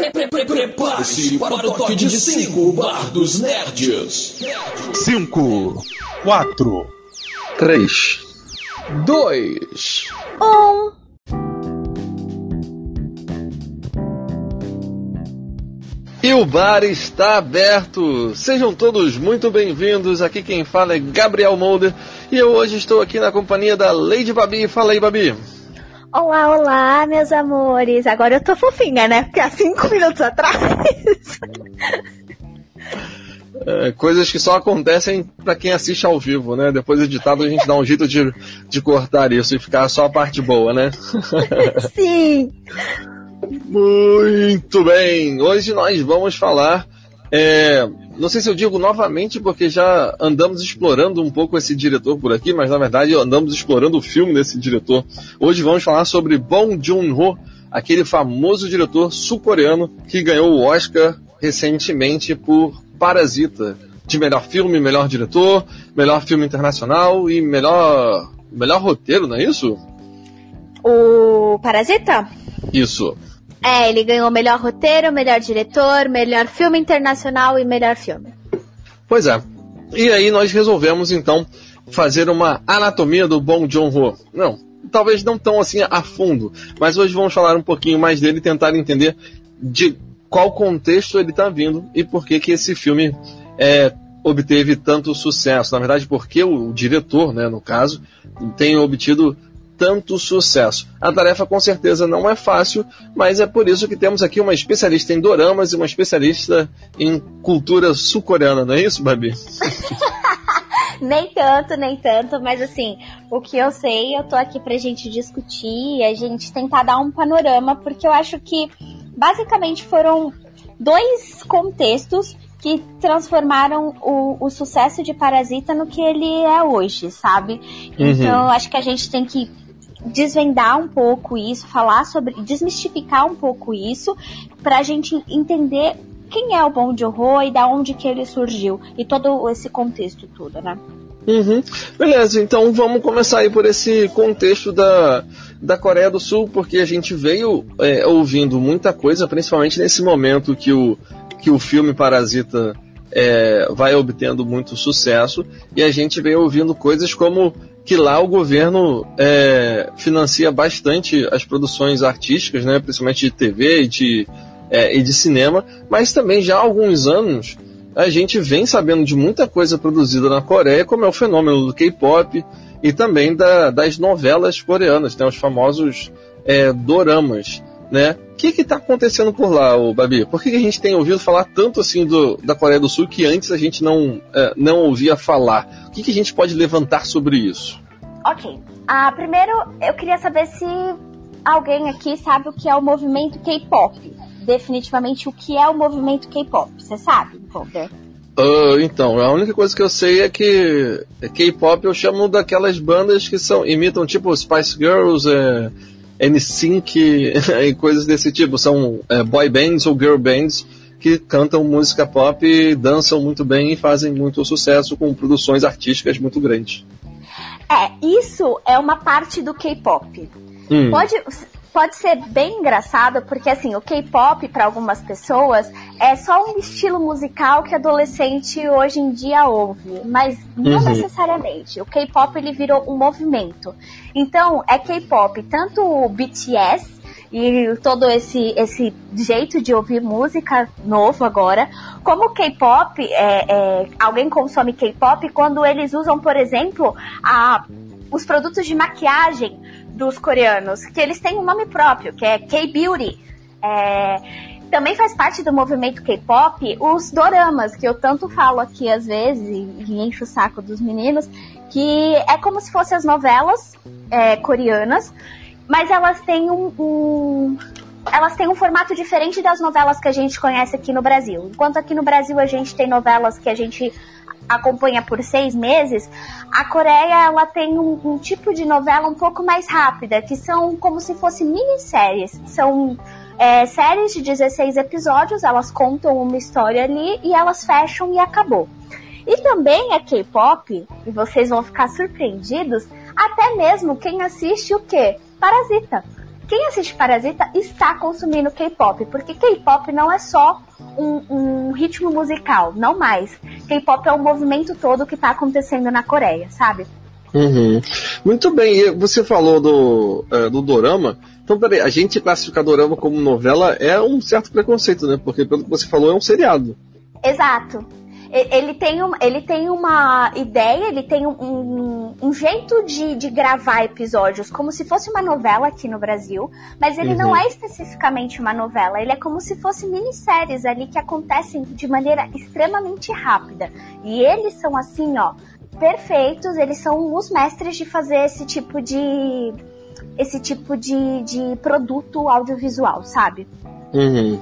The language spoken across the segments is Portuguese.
Prepare-se para o toque de 5 Bar dos Nerds. 5, 4, 3, 2, 1. E o bar está aberto! Sejam todos muito bem-vindos. Aqui quem fala é Gabriel Molder e eu hoje estou aqui na companhia da Lady Babi. Fala aí, Babi. Olá, olá, meus amores. Agora eu tô fofinha, né? Porque há cinco minutos atrás. É, coisas que só acontecem para quem assiste ao vivo, né? Depois editado a gente dá um jeito de, de cortar isso e ficar só a parte boa, né? Sim. Muito bem! Hoje nós vamos falar. É, não sei se eu digo novamente, porque já andamos explorando um pouco esse diretor por aqui, mas na verdade andamos explorando o filme desse diretor. Hoje vamos falar sobre Bong Joon-ho, aquele famoso diretor sul-coreano que ganhou o Oscar recentemente por Parasita, de melhor filme, melhor diretor, melhor filme internacional e melhor melhor roteiro, não é isso? O Parasita? Isso. É, ele ganhou melhor roteiro, melhor diretor, melhor filme internacional e melhor filme. Pois é. E aí nós resolvemos então fazer uma anatomia do Bong Joon-ho. Não, talvez não tão assim a fundo, mas hoje vamos falar um pouquinho mais dele tentar entender de qual contexto ele está vindo e por que que esse filme é, obteve tanto sucesso. Na verdade, porque o diretor, né, no caso, tem obtido tanto sucesso. A tarefa com certeza não é fácil, mas é por isso que temos aqui uma especialista em doramas e uma especialista em cultura sul-coreana, não é isso, Babi? nem tanto, nem tanto, mas assim, o que eu sei, eu tô aqui pra gente discutir e a gente tentar dar um panorama, porque eu acho que basicamente foram dois contextos que transformaram o, o, sucesso de Parasita no que ele é hoje, sabe? Uhum. Então, acho que a gente tem que desvendar um pouco isso, falar sobre, desmistificar um pouco isso, pra gente entender quem é o Bong Joon-ho e da onde que ele surgiu e todo esse contexto todo, né? Uhum. Beleza, então vamos começar aí por esse contexto da, da Coreia do Sul, porque a gente veio é, ouvindo muita coisa, principalmente nesse momento que o, que o filme Parasita é, vai obtendo muito sucesso, e a gente veio ouvindo coisas como que lá o governo é, financia bastante as produções artísticas, né, principalmente de TV e de, é, e de cinema, mas também já há alguns anos a gente vem sabendo de muita coisa produzida na Coreia, como é o fenômeno do K-pop e também da, das novelas coreanas, né, os famosos é, doramas. Né? O que está acontecendo por lá, o Babi? Por que, que, a gente tem ouvido falar tanto assim do, da Coreia do Sul que antes a gente não, é, não ouvia falar? O que, que a gente pode levantar sobre isso? Ok. Ah, primeiro, eu queria saber se alguém aqui sabe o que é o movimento K-pop. Definitivamente o que é o movimento K-pop. Você sabe, Volter? Uh, então, a única coisa que eu sei é que K-pop eu chamo daquelas bandas que são imitam tipo Spice Girls, é, NSYNC e coisas desse tipo. São é, boy bands ou girl bands que cantam música pop, dançam muito bem e fazem muito sucesso com produções artísticas muito grandes. É, isso é uma parte do K-pop. Hum. Pode, pode ser bem engraçado, porque assim, o K-pop para algumas pessoas é só um estilo musical que adolescente hoje em dia ouve, mas não uhum. necessariamente. O K-pop ele virou um movimento. Então, é K-pop tanto o BTS e todo esse, esse jeito de ouvir música novo agora. Como o K-pop, é, é, alguém consome K-pop quando eles usam, por exemplo, a, os produtos de maquiagem dos coreanos, que eles têm um nome próprio, que é K-Beauty. É, também faz parte do movimento K-pop os doramas, que eu tanto falo aqui às vezes e, encho o saco dos meninos, que é como se fossem as novelas é, coreanas, mas elas têm um, um, elas têm um formato diferente das novelas que a gente conhece aqui no Brasil. Enquanto aqui no Brasil a gente tem novelas que a gente acompanha por seis meses, a Coreia ela tem um, um tipo de novela um pouco mais rápida, que são como se fossem minisséries. São é, séries de 16 episódios, elas contam uma história ali e elas fecham e acabou. E também é K-pop, e vocês vão ficar surpreendidos, até mesmo quem assiste o quê? Parasita. quem assiste Parasita está consumindo K-pop, porque K-pop não é só um, um, ritmo musical, não mais. K-pop é o movimento todo que está acontecendo na Coreia, sabe? Uhum. Muito bem, e você falou do, uh, do Dorama. Então, peraí, a gente classificar Dorama como novela é um certo preconceito, né? Porque, pelo que você falou, é um seriado. Exato. Ele tem, um, ele tem uma ideia, ele tem um, um, um jeito de, de, gravar episódios como se fosse uma novela aqui no Brasil, mas ele uhum. não é especificamente uma novela, ele é como se fosse minisséries ali que acontecem de maneira extremamente rápida. E eles são assim, ó, perfeitos, eles são os mestres de fazer esse tipo de esse tipo de, de produto audiovisual, sabe? Uhum.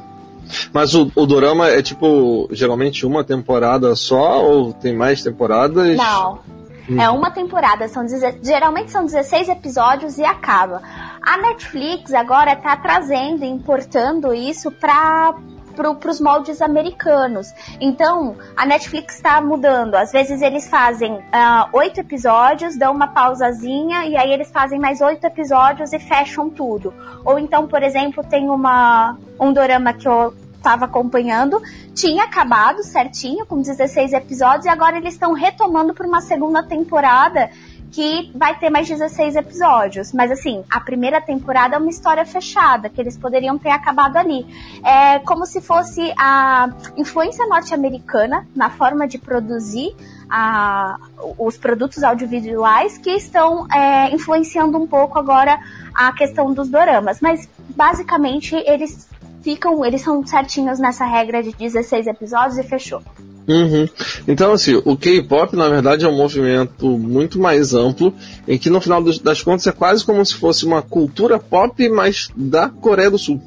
Mas o, o dorama é tipo, geralmente uma temporada só ou tem mais temporadas? Não. Hum. É uma temporada, são geralmente são 16 episódios e acaba. A Netflix agora tá trazendo, importando isso para para os moldes americanos. Então, a Netflix está mudando. Às vezes eles fazem uh, oito episódios, dão uma pausazinha e aí eles fazem mais oito episódios e fecham tudo. Ou então, por exemplo, tem uma, um dorama que eu estava acompanhando, tinha acabado certinho, com 16 episódios, e agora eles estão retomando para uma segunda temporada que vai ter mais 16 episódios. Mas assim, a primeira temporada é uma história fechada, que eles poderiam ter acabado ali. É como se fosse a influência norte-americana na forma de produzir a, os produtos audiovisuais que estão é, influenciando um pouco agora a questão dos doramas. Mas basicamente eles ficam, eles são certinhos nessa regra de 16 episódios e fechou. Uhum. Então, assim, o K-pop, na verdade, é um movimento muito mais amplo, em que no final das contas é quase como se fosse uma cultura pop, mas da Coreia do Sul.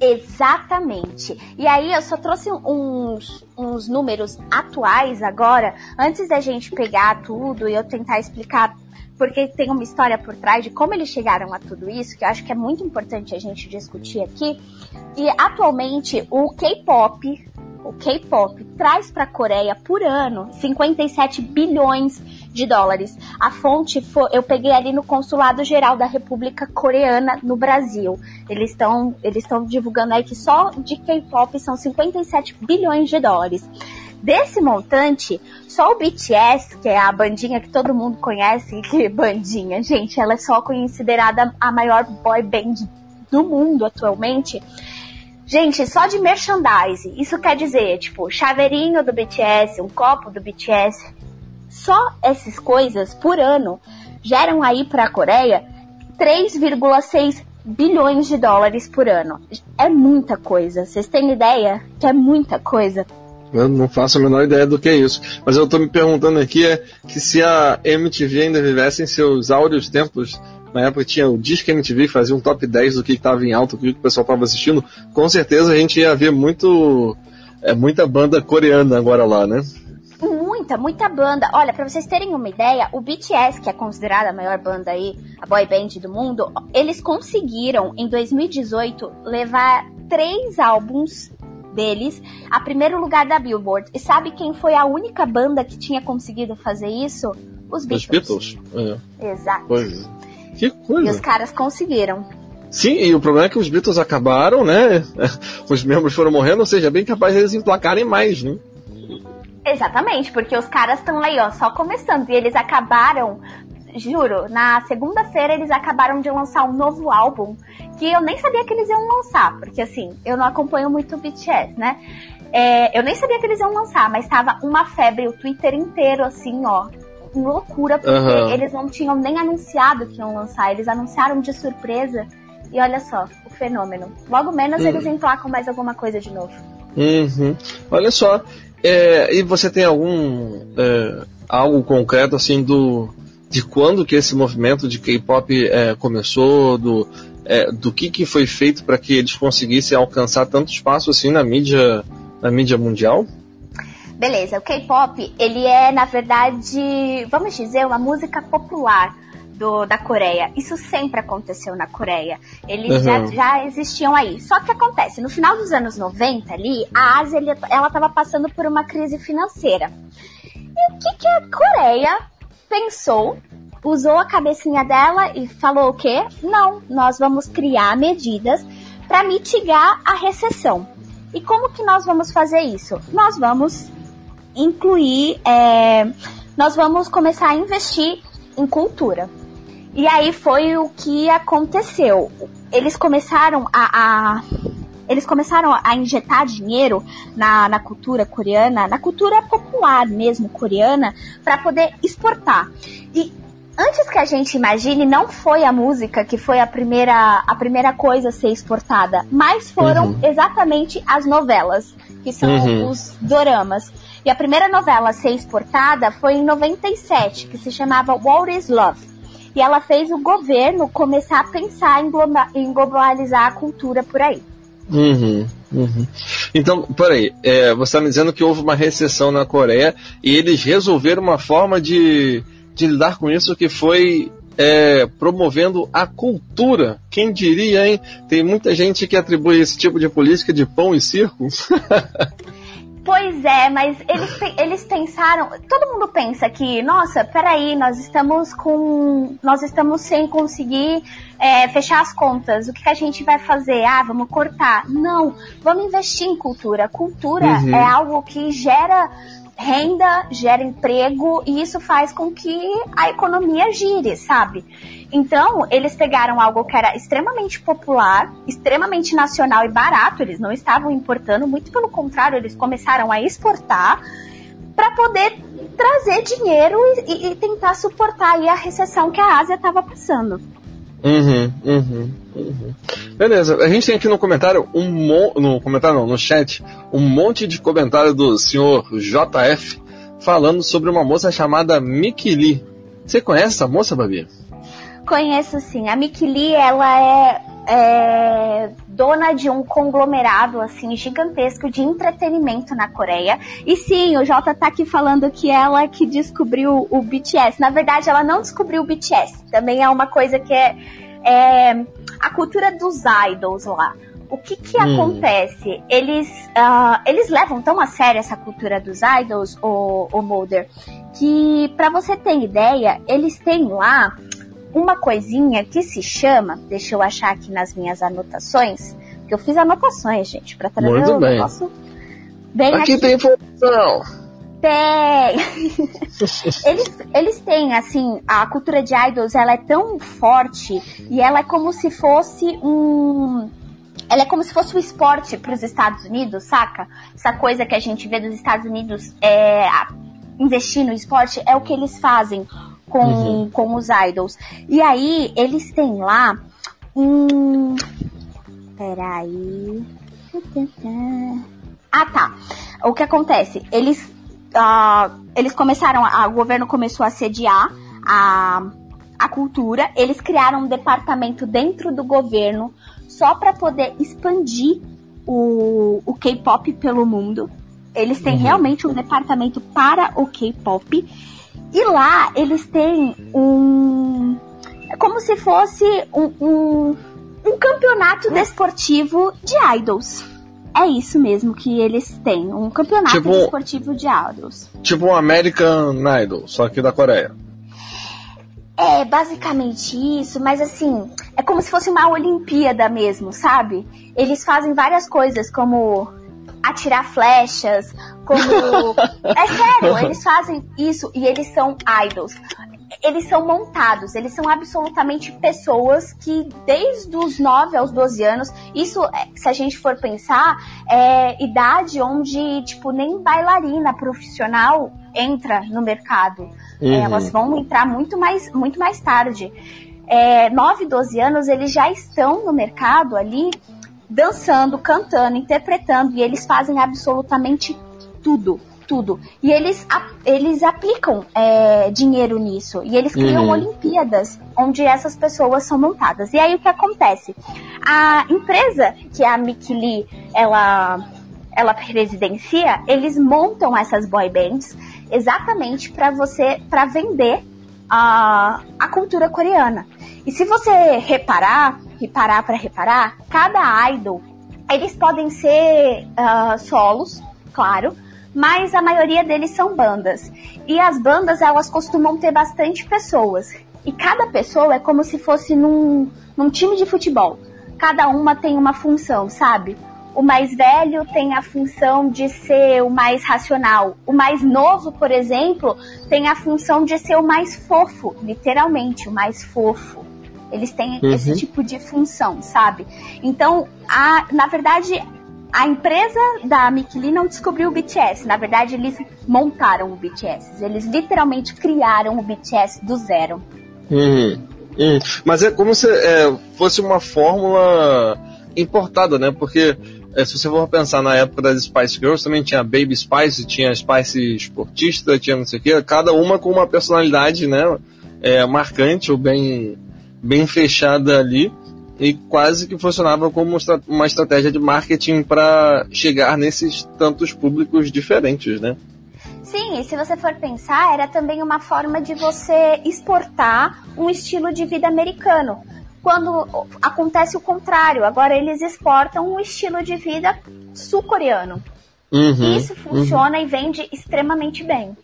Exatamente. E aí eu só trouxe uns, uns números atuais agora, antes da gente pegar tudo e eu tentar explicar porque tem uma história por trás de como eles chegaram a tudo isso, que eu acho que é muito importante a gente discutir aqui. E atualmente o K-pop, o K-pop traz para a Coreia por ano 57 bilhões de dólares. A fonte foi, eu peguei ali no Consulado Geral da República Coreana no Brasil. Eles estão eles estão divulgando aí que só de K-pop são 57 bilhões de dólares. Desse montante, só o BTS, que é a bandinha que todo mundo conhece, que bandinha, gente, ela é só considerada a maior boy band do mundo atualmente. Gente, só de merchandise, isso quer dizer, tipo, chaveirinho do BTS, um copo do BTS, só essas coisas por ano geram aí para a Coreia 3,6 bilhões de dólares por ano. É muita coisa. Vocês têm ideia que é muita coisa? Eu não faço a menor ideia do que é isso. Mas eu estou me perguntando aqui é que se a MTV ainda vivesse em seus áureos tempos, na época tinha o Disque MTV que fazia um top 10 do que estava em alta, do que o pessoal estava assistindo, com certeza a gente ia ver muito é, muita banda coreana agora lá, né? Muita, muita banda. Olha, para vocês terem uma ideia, o BTS, que é considerada a maior banda aí, a boy band do mundo, eles conseguiram em 2018 levar três álbuns deles a primeiro lugar da Billboard. E sabe quem foi a única banda que tinha conseguido fazer isso? Os Beatles. Os Beatles? É. Exato. Pois. É. Que coisa. E os caras conseguiram. Sim, e o problema é que os Beatles acabaram, né? Os membros foram morrendo, ou seja, é bem capaz de eles emplacarem mais, né? Exatamente, porque os caras estão aí, ó, só começando. E eles acabaram juro, na segunda-feira eles acabaram de lançar um novo álbum que eu nem sabia que eles iam lançar, porque assim, eu não acompanho muito o BTS, né? É, eu nem sabia que eles iam lançar, mas tava uma febre, o Twitter inteiro, assim, ó, loucura, porque uhum. eles não tinham nem anunciado que iam lançar, eles anunciaram de surpresa. E olha só, o fenômeno. Logo menos uhum. eles emplacam mais alguma coisa de novo. Uhum. Olha só. É, e você tem algum é, algo concreto assim do de quando que esse movimento de K-pop é, começou, do, é, do que, que foi feito para que eles conseguissem alcançar tanto espaço assim na mídia, na mídia mundial? Beleza, o K-pop ele é na verdade, vamos dizer, uma música popular. Do, da Coreia. Isso sempre aconteceu na Coreia. Eles uhum. já, já existiam aí. Só que acontece, no final dos anos 90 ali, a Ásia ela estava passando por uma crise financeira. E o que, que a Coreia pensou usou a cabecinha dela e falou o quê? Não, nós vamos criar medidas para mitigar a recessão. E como que nós vamos fazer isso? Nós vamos incluir, é, nós vamos começar a investir em cultura. E aí foi o que aconteceu. Eles começaram a, a eles começaram a injetar dinheiro na, na cultura coreana, na cultura popular mesmo coreana, para poder exportar. E antes que a gente imagine, não foi a música que foi a primeira, a primeira coisa a ser exportada, mas foram uhum. exatamente as novelas, que são uhum. os doramas. E a primeira novela a ser exportada foi em 97, que se chamava What is Love. E ela fez o governo começar a pensar em, em globalizar a cultura por aí. Uhum, uhum. Então, peraí, é, você está me dizendo que houve uma recessão na Coreia e eles resolveram uma forma de, de lidar com isso que foi é, promovendo a cultura. Quem diria, hein? Tem muita gente que atribui esse tipo de política de pão e circo. Pois é, mas eles, eles pensaram. Todo mundo pensa que, nossa, peraí, nós estamos com. Nós estamos sem conseguir é, fechar as contas. O que, que, a gente vai fazer? Ah, vamos cortar. Não, vamos investir em cultura. Cultura uhum. é algo que gera renda, gera emprego e isso faz com que a economia gire, sabe? Então, eles pegaram algo que era extremamente popular, extremamente nacional e barato, eles não estavam importando, muito pelo contrário, eles começaram a exportar para poder trazer dinheiro e, e, tentar suportar a recessão que a Ásia estava passando. Uhum, uhum, uhum. Beleza, a gente tem aqui no comentário um mo no comentário não, no chat, um monte de comentário do senhor JF falando sobre uma moça chamada Miki Lee. Você conhece essa moça, Babi? Conheço sim. A Miki Lee, ela é, é, dona de um conglomerado assim gigantesco de entretenimento na Coreia. E sim, o Jota tá aqui falando que ela que descobriu o BTS. Na verdade, ela não descobriu o BTS. Também é uma coisa que é, é a cultura dos idols lá. O que que hum. acontece? Eles, uh, eles levam tão a sério essa cultura dos idols, o, o Mulder, que para você ter ideia, eles têm lá uma coisinha que se chama, deixa eu achar aqui nas minhas anotações, que eu fiz anotações, gente, para trazer Muito o bem. negócio bem aqui. Aqui tem informação. Tem! eles, eles têm, assim, a cultura de idols, ela é tão forte e ela é como se fosse um ela é como se fosse um esporte para os Estados Unidos, saca? Essa coisa que a gente vê dos Estados Unidos é, investir no esporte é o que eles fazem com, uhum. com os idols. E aí, eles têm lá um. Peraí. Ah, tá. O que acontece? Eles, uh, eles começaram, a, o governo começou a sediar a, a cultura. Eles criaram um departamento dentro do governo só para poder expandir o, o K-pop pelo mundo. Eles têm uhum. realmente um departamento para o K-pop. E lá eles têm um. É como se fosse um, um, um campeonato desportivo de idols. É isso mesmo que eles têm, um campeonato tipo, desportivo de idols. Tipo um American Idol, só que da Coreia. É, basicamente isso, mas assim, é como se fosse uma Olimpíada mesmo, sabe? Eles fazem várias coisas, como atirar flechas, como. é sério, eles fazem isso e eles são idols. Eles são montados, eles são absolutamente pessoas que, desde os 9 aos 12 anos, isso, é, se a gente for pensar, é idade onde, tipo, nem bailarina profissional entra no mercado. Uhum. elas vão entrar muito mais, muito mais tarde. É, 9, 12 anos, eles já estão no mercado ali dançando, cantando, interpretando, e eles fazem absolutamente tudo. Tudo. E eles, eles aplicam é, dinheiro nisso. E eles criam uhum. Olimpíadas onde essas pessoas são montadas. E aí o que acontece? A empresa que a Mickey Lee, ela ela presidencia, eles montam essas boy bands exatamente para você para vender a, a cultura coreana. E se você reparar, reparar para reparar, cada idol, eles podem ser uh, solos, claro, mas a maioria deles são bandas. E as bandas, elas costumam ter bastante pessoas. E cada pessoa é como se fosse num, num time de futebol. Cada uma tem uma função, sabe? O mais velho tem a função de ser o mais racional. O mais novo, por exemplo, tem a função de ser o mais fofo, literalmente, o mais fofo. Eles têm uhum. esse tipo de função, sabe? Então, a, na verdade, a empresa da Mickey não descobriu o BTS. Na verdade, eles montaram o BTS. Eles literalmente criaram o BTS do zero. Uhum. Uhum. Mas é como se é, fosse uma fórmula importada, né? Porque é, se você for pensar na época das Spice Girls, também tinha Baby Spice, tinha Spice esportista, tinha não sei o quê, cada uma com uma personalidade, né? É, marcante ou bem, bem fechada ali e quase que funcionava como uma estratégia de marketing para chegar nesses tantos públicos diferentes, né? Sim, e se você for pensar, era também uma forma de você exportar um estilo de vida americano quando acontece o contrário. Agora eles exportam um estilo de vida sul-coreano. Uhum, Isso funciona uhum. e vende extremamente bem.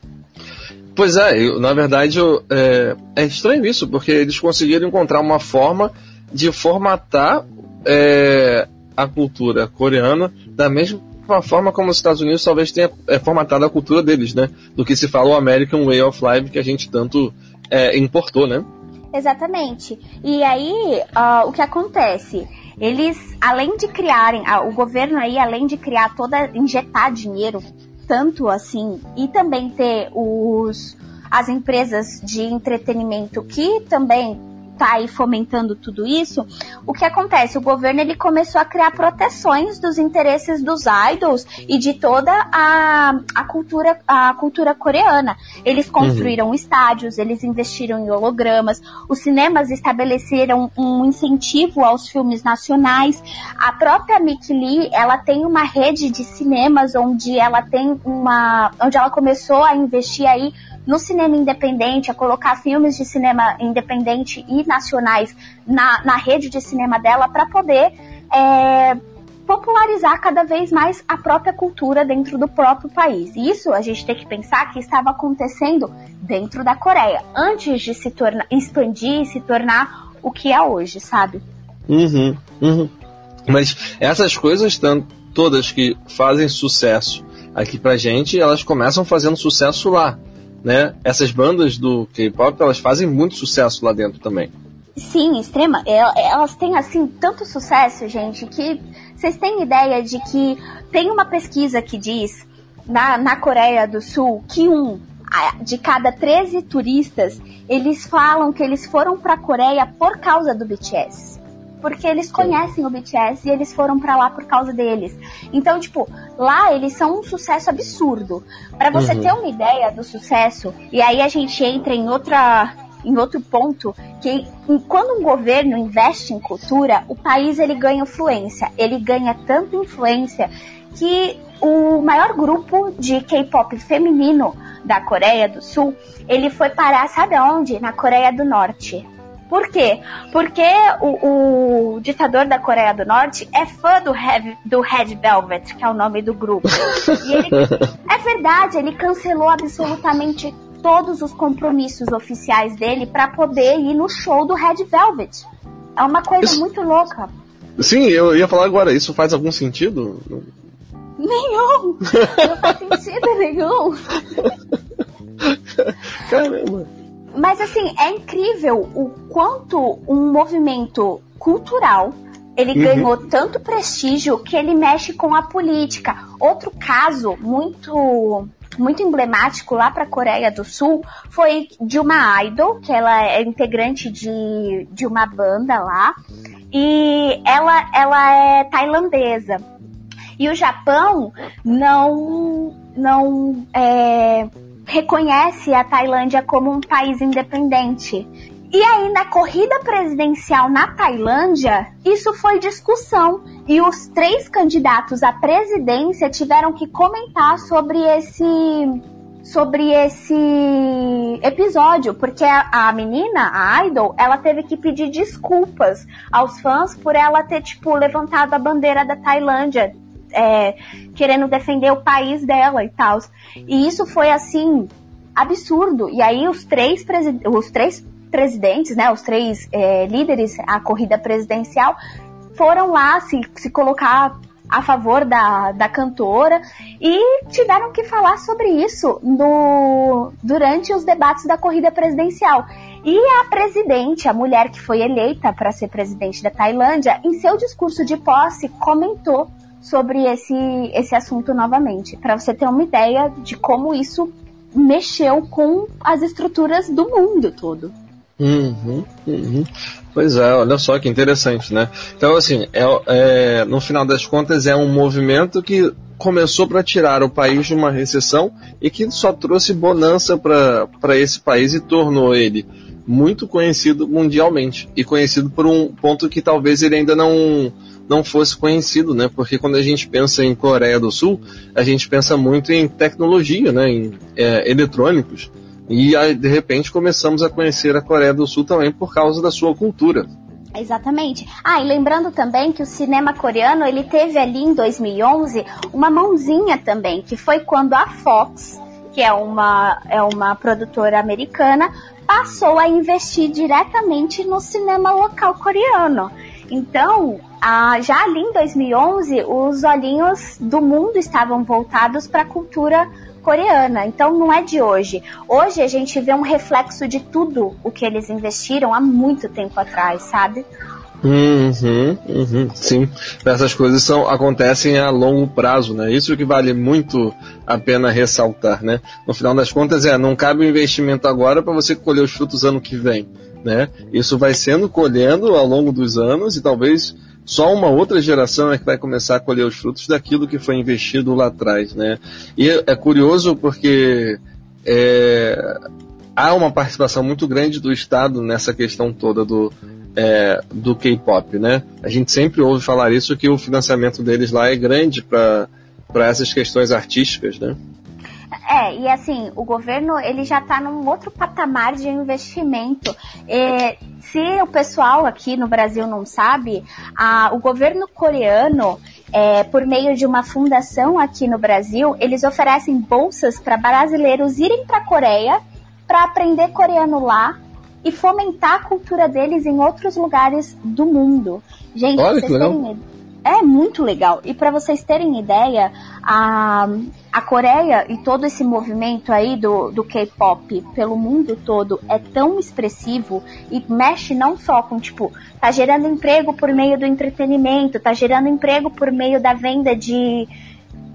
Pois é, eu, na verdade eu, é, é, estranho isso, porque eles conseguiram encontrar uma forma de formatar é, a cultura coreana da mesma forma como os Estados Unidos talvez tenha é, formatado a cultura deles, né? Do que se fala o American Way of Life que a gente tanto é, importou, né? Exatamente. E aí, uh, o que acontece? Eles, além de criarem, uh, o governo aí, além de criar toda, injetar dinheiro, tanto assim, e também ter os, as empresas de entretenimento que também tá aí fomentando tudo isso, o que acontece? O governo ele começou a criar proteções dos interesses dos idols e de toda a, a cultura a cultura coreana. Eles construíram uhum. estádios, eles investiram em hologramas, os cinemas estabeleceram um incentivo aos filmes nacionais. A própria Mick Lee, ela tem uma rede de cinemas onde ela tem uma onde ela começou a investir aí no cinema independente, a colocar filmes de cinema independente e nacionais na, na rede de cinema dela para poder é, popularizar cada vez mais a própria cultura dentro do próprio país. E isso a gente tem que pensar que estava acontecendo dentro da Coreia, antes de se tornar, expandir e se tornar o que é hoje, sabe? Uhum, uhum. Mas essas coisas todas que fazem sucesso aqui pra gente, elas começam fazendo sucesso lá né? Essas bandas do K-pop, elas fazem muito sucesso lá dentro também. Sim, extrema. É, elas têm assim tanto sucesso, gente, que vocês têm ideia de que tem uma pesquisa que diz na, na Coreia do Sul que um de cada 13 turistas, eles falam que eles foram para a Coreia por causa do BTS porque eles conhecem o BTS e eles foram para lá por causa deles. Então, tipo, lá eles são um sucesso absurdo. Para você uhum. ter uma ideia do sucesso, e aí a gente entra em outra em outro ponto que quando um governo investe em cultura, o país ele ganha influência. Ele ganha tanta influência que o maior grupo de K-pop feminino da Coreia do Sul, ele foi parar, sabe aonde? Na Coreia do Norte. Por quê? Porque o, o, ditador da Coreia do Norte é fã do, Heavy, do Red Velvet, que é o nome do grupo. E ele, é verdade, ele cancelou absolutamente todos os compromissos oficiais dele para poder ir no show do Red Velvet. É uma coisa isso... muito louca. Sim, eu ia falar agora, isso faz algum sentido? Nenhum! Não faz sentido nenhum! Caramba! Mas assim, é incrível o quanto um movimento cultural ele uhum. ganhou tanto prestígio que ele mexe com a política. Outro caso muito muito emblemático lá para a Coreia do Sul foi de uma idol, que ela é integrante de, de uma banda lá, e ela, ela é tailandesa. E o Japão não, não é, reconhece a Tailândia como um país independente. E aí, na corrida presidencial na Tailândia, isso foi discussão. E os três candidatos à presidência tiveram que comentar sobre esse sobre esse episódio, porque a, a, menina, a Idol, ela teve que pedir desculpas aos fãs por ela ter, tipo, levantado a bandeira da Tailândia é, querendo defender o país dela e tal. E isso foi assim absurdo. E aí os três os três presidentes, né, os três é, líderes à corrida presidencial, foram lá se, se colocar a favor da, da cantora e tiveram que falar sobre isso no, durante os debates da corrida presidencial. E a presidente, a mulher que foi eleita para ser presidente da Tailândia, em seu discurso de posse, comentou sobre esse, esse assunto novamente, para você ter uma ideia de como isso mexeu com as estruturas do mundo todo. Uhum, uhum. Pois é, olha só que interessante, né? Então, assim, é, é, no final das contas, é um movimento que começou para tirar o país de uma recessão e que só trouxe bonança para esse país e tornou ele muito conhecido mundialmente e conhecido por um ponto que talvez ele ainda não não fosse conhecido, né? Porque quando a gente pensa em Coreia do Sul, a gente pensa muito em tecnologia, né? Em é, eletrônicos. E aí, de repente começamos a conhecer a Coreia do Sul também por causa da sua cultura. Exatamente. Ah, e lembrando também que o cinema coreano ele teve ali em 2011 uma mãozinha também, que foi quando a Fox, que é uma, é uma produtora americana, passou a investir diretamente no cinema local coreano. Então, ah, já ali em 2011, os olhinhos do mundo estavam voltados para a cultura coreana. Então não é de hoje. Hoje a gente vê um reflexo de tudo o que eles investiram há muito tempo atrás, sabe? Uhum, uhum, sim, essas coisas são, acontecem a longo prazo, né? Isso que vale muito a pena ressaltar, né? No final das contas, é, não cabe o investimento agora para você colher os frutos ano que vem, né? Isso vai sendo colhendo ao longo dos anos e talvez só uma outra geração é que vai começar a colher os frutos daquilo que foi investido lá atrás, né? E é curioso porque é, há uma participação muito grande do Estado nessa questão toda do, é, do K-pop, né? A gente sempre ouve falar isso que o financiamento deles lá é grande para essas questões artísticas, né? É, e assim, o governo ele já está num outro patamar de investimento. É, se o pessoal aqui no Brasil não sabe, a, o governo coreano, é, por meio de uma fundação aqui no Brasil, eles oferecem bolsas para brasileiros irem para a Coreia para aprender coreano lá e fomentar a cultura deles em outros lugares do mundo. Gente, Olha, vocês terem é muito legal. E para vocês terem ideia, a, a Coreia e todo esse movimento aí do, do K-pop pelo mundo todo é tão expressivo e mexe não só com, tipo, tá gerando emprego por meio do entretenimento, tá gerando emprego por meio da venda de,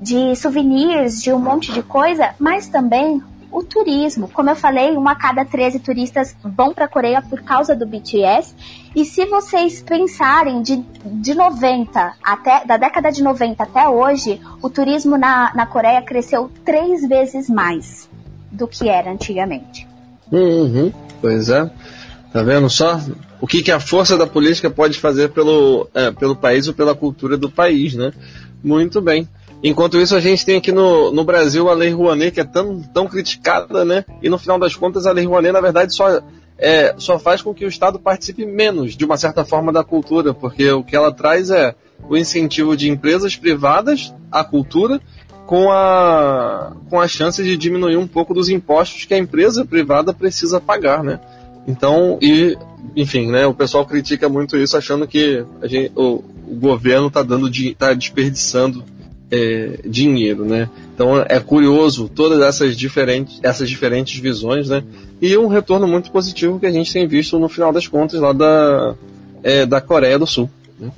de souvenirs, de um monte de coisa, mas também o turismo. Como eu falei, uma a cada 13 turistas vão para a Coreia por causa do BTS. E se vocês pensarem de, de 90 até da década de 90 até hoje, o turismo na, na Coreia cresceu três vezes mais do que era antigamente. Uhum, pois é. Tá vendo só? O que, que a força da política pode fazer pelo, é, pelo país ou pela cultura do país, né? Muito bem. Enquanto isso, a gente tem aqui no, no Brasil a Lei Rouanet, que é tão, tão criticada, né? E no final das contas, a Lei Rouanet, na verdade, só, é, só faz com que o Estado participe menos, de uma certa forma, da cultura, porque o que ela traz é o incentivo de empresas privadas à cultura, com a, com a chance de diminuir um pouco dos impostos que a empresa privada precisa pagar, né? Então, e, enfim, né, o pessoal critica muito isso, achando que gente, o, o governo está dando, está desperdiçando é, dinheiro, né? Então é curioso todas essas diferentes, essas diferentes visões, né? E um retorno muito positivo que a gente tem visto no final das contas lá da, é, da Coreia do Sul. Né?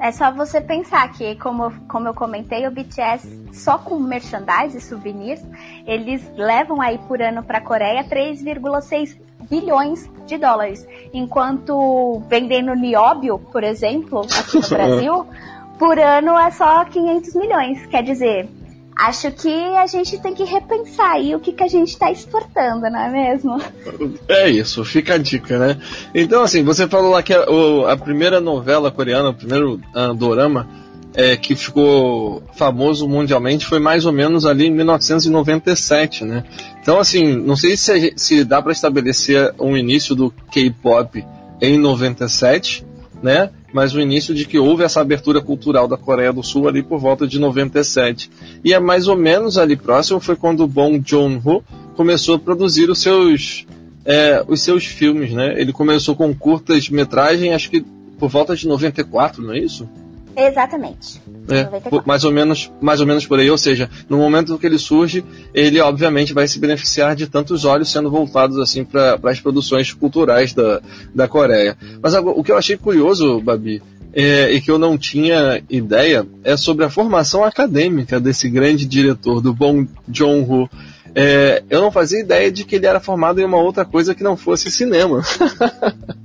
É, é só você pensar que, como, como eu comentei, o BTS só com merchandise e souvenirs, eles levam aí por ano para a Coreia 3,6 bilhões de dólares. Enquanto vendendo nióbio, por exemplo, aqui no Brasil, por ano é só 500 milhões. Quer dizer, acho que a gente tem que repensar aí o que, que a gente está exportando, não é mesmo? É isso, fica a dica, né? Então, assim, você falou lá que a, a primeira novela coreana, o primeiro uh, dorama, é, que ficou famoso mundialmente foi mais ou menos ali em 1997, né? Então, assim, não sei se, se dá para estabelecer um início do K-pop em 97, né? Mas o início de que houve essa abertura cultural da Coreia do Sul ali por volta de 97. E é mais ou menos ali próximo foi quando o Bong Joon-ho começou a produzir os seus é, os seus filmes, né? Ele começou com curtas metragem, acho que por volta de 94, não é isso? Exatamente. É, mais ou menos, mais ou menos por aí. Ou seja, no momento que ele surge, ele obviamente vai se beneficiar de tantos olhos sendo voltados assim para as produções culturais da, da Coreia. Mas agora, o que eu achei curioso, Babi, é, e que eu não tinha ideia é sobre a formação acadêmica desse grande diretor, do Bong Joon-ho. É, eu não fazia ideia de que ele era formado em uma outra coisa que não fosse cinema.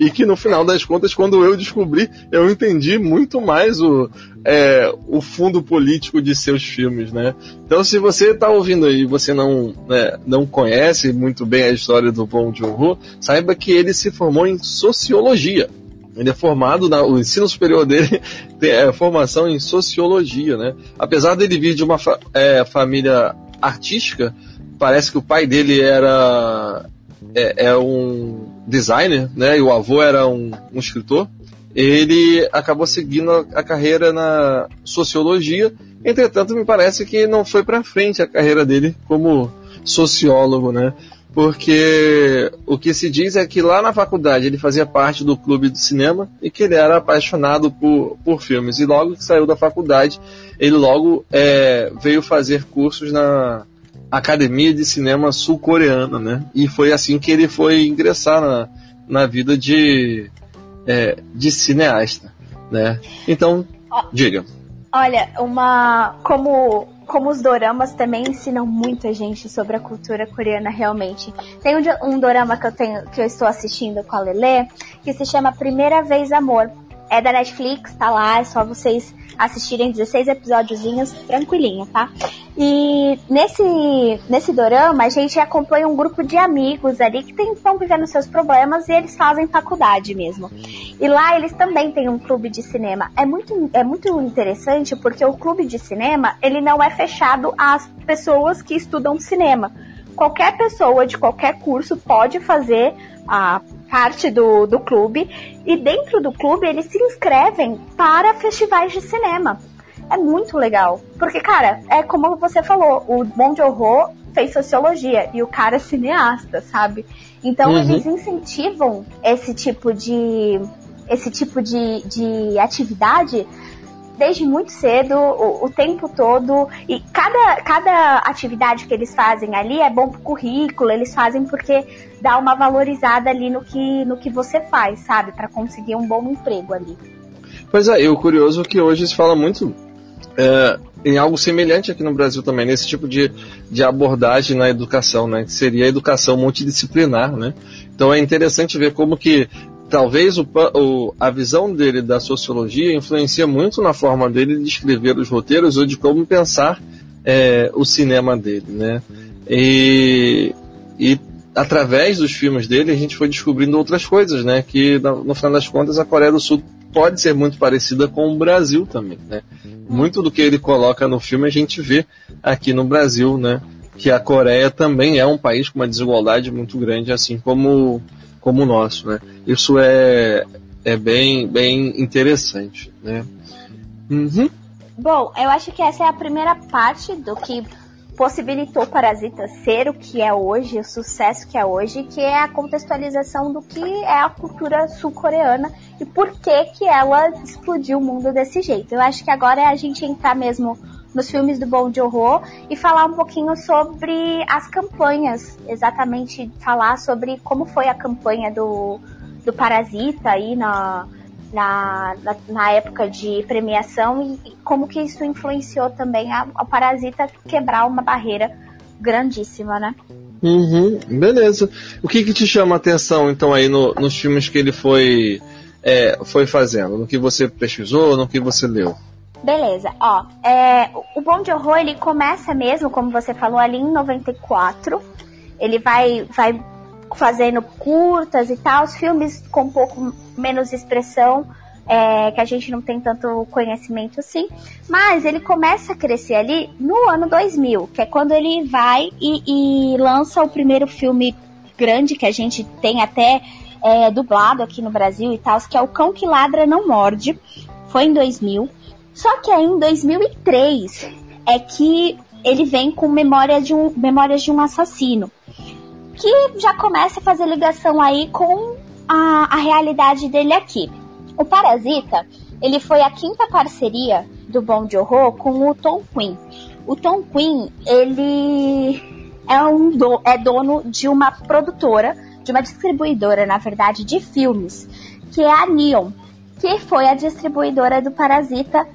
e que no final das contas, quando eu descobri, eu entendi muito mais o, é, o fundo político de seus filmes, né? Então, se você está ouvindo aí e você não, né, não conhece muito bem a história do Bong Joon-ho, saiba que ele se formou em sociologia. Ele é formado, na, o ensino superior dele tem é, formação em sociologia, né? Apesar dele vir de uma fa, é, família artística, parece que o pai dele era é, é, um designer, né? E o avô era um, um escritor. Ele acabou seguindo a, carreira na sociologia. Entretanto, me parece que não foi para frente a carreira dele como sociólogo, né? porque o que se diz é que lá na faculdade ele fazia parte do clube de cinema e que ele era apaixonado por, por filmes. E logo que saiu da faculdade, ele logo é, veio fazer cursos na Academia de Cinema Sul-Coreana, né? E foi assim que ele foi ingressar na, na vida de, é, de cineasta, né? Então, diga. Olha, uma como como os doramas também ensinam muito a gente sobre a cultura coreana realmente. Tem um, um dorama que eu tenho que eu estou assistindo com a Lele, que se chama Primeira Vez Amor. É da Netflix, tá lá, é só vocês assistirem 16 episódiozinhos tranquilinho, tá? E nesse, nesse dorama, a gente acompanha um grupo de amigos ali que estão vivendo seus problemas e eles fazem faculdade mesmo. E lá eles também têm um clube de cinema. É muito, é muito interessante porque o clube de cinema, ele não é fechado às pessoas que estudam cinema. Qualquer pessoa de qualquer curso pode fazer a parte do, do clube e dentro do clube eles se inscrevem para festivais de cinema. É muito legal. Porque, cara, é como você falou, o Bong Joon-ho fez sociologia e o cara é cineasta, sabe? Então uhum. eles incentivam esse tipo de esse tipo de, de atividade desde muito cedo, o, o, tempo todo. E cada, cada atividade que eles fazem ali é bom pro currículo, eles fazem porque dá uma valorizada ali no que, no que você faz, sabe? para conseguir um bom emprego ali. Pois é, e o curioso é que hoje se fala muito é, em algo semelhante aqui no Brasil também, nesse tipo de, de abordagem na educação, né? Que seria a educação multidisciplinar, né? Então é interessante ver como que talvez o, o, a visão dele da sociologia influencia muito na forma dele de escrever os roteiros ou de como pensar é, o cinema dele, né? E, e através dos filmes dele a gente foi descobrindo outras coisas, né? Que no, no final das contas a Coreia do Sul pode ser muito parecida com o Brasil também, né? Muito do que ele coloca no filme a gente vê aqui no Brasil, né? Que a Coreia também é um país com uma desigualdade muito grande, assim como como o nosso, né? Isso é, é bem, bem interessante, né? Uhum. Bom, eu acho que essa é a primeira parte do que possibilitou Parasita ser o que é hoje, o sucesso que é hoje, que é a contextualização do que é a cultura sul-coreana e por que que ela explodiu o mundo desse jeito. Eu acho que agora é a gente entrar mesmo nos filmes do Bong Joon-ho e falar um pouquinho sobre as campanhas, exatamente falar sobre como foi a campanha do, do Parasita aí na, na, na, na época de premiação e, e, como que isso influenciou também a, a Parasita quebrar uma barreira grandíssima, né? Uhum, beleza. O que, que te chama a atenção, então, aí no, nos filmes que ele foi, é, foi fazendo? No que você pesquisou, no que você leu? Beleza, ó, é, o Bom de Horror ele começa mesmo, como você falou, ali em 94. Ele vai, vai fazendo curtas e tal, os filmes com um pouco menos expressão, é, que a gente não tem tanto conhecimento assim. Mas ele começa a crescer ali no ano 2000, que é quando ele vai e, e lança o primeiro filme grande que a gente tem até é, dublado aqui no Brasil e tal, que é O Cão que Ladra Não Morde. Foi em 2000. Só que aí em 2003 é que ele vem com memória de um, memórias de um assassino. que já começa a fazer ligação aí com a, a realidade dele aqui. O Parasita, ele foi a quinta parceria do Bom de Horror com o Tom Quinn. O Tom Quinn, ele é, um do, é dono de uma produtora, de uma distribuidora, na verdade, de filmes, que é a Neon, que foi a distribuidora do Parasita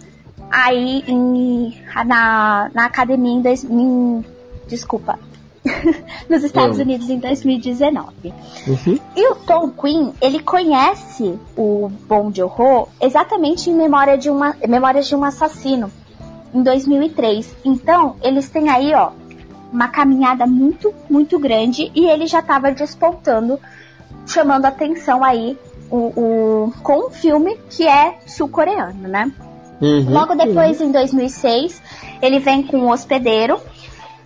aí em, na, na academia em, dois, em desculpa, nos Estados. Unidos em 2019. Uhum. E o Tom Quinn, ele conhece o Bom de Horror exatamente em memória de uma, Memórias de um Assassino, em 2003. Então, eles têm aí, ó, uma caminhada muito, muito grande e ele já estava despontando, chamando atenção aí o, o, com um filme que é sul-coreano, né? Uhum, Logo depois, uhum. em 2006, ele vem com O Hospedeiro,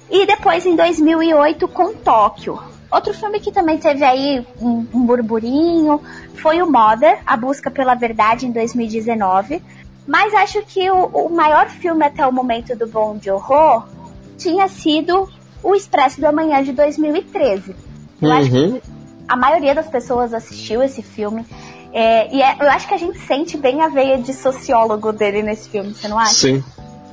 e depois, em 2008, com Tóquio. Outro filme que também teve aí um, um burburinho foi o Mother, A Busca pela Verdade, em 2019. Mas acho que o, o maior filme até o momento do Bom de Horror tinha sido O Expresso do Amanhã, de 2013. Eu uhum. acho que a maioria das pessoas assistiu esse filme. É, e é, eu acho que a gente sente bem a veia de sociólogo dele nesse filme, você não acha? Sim.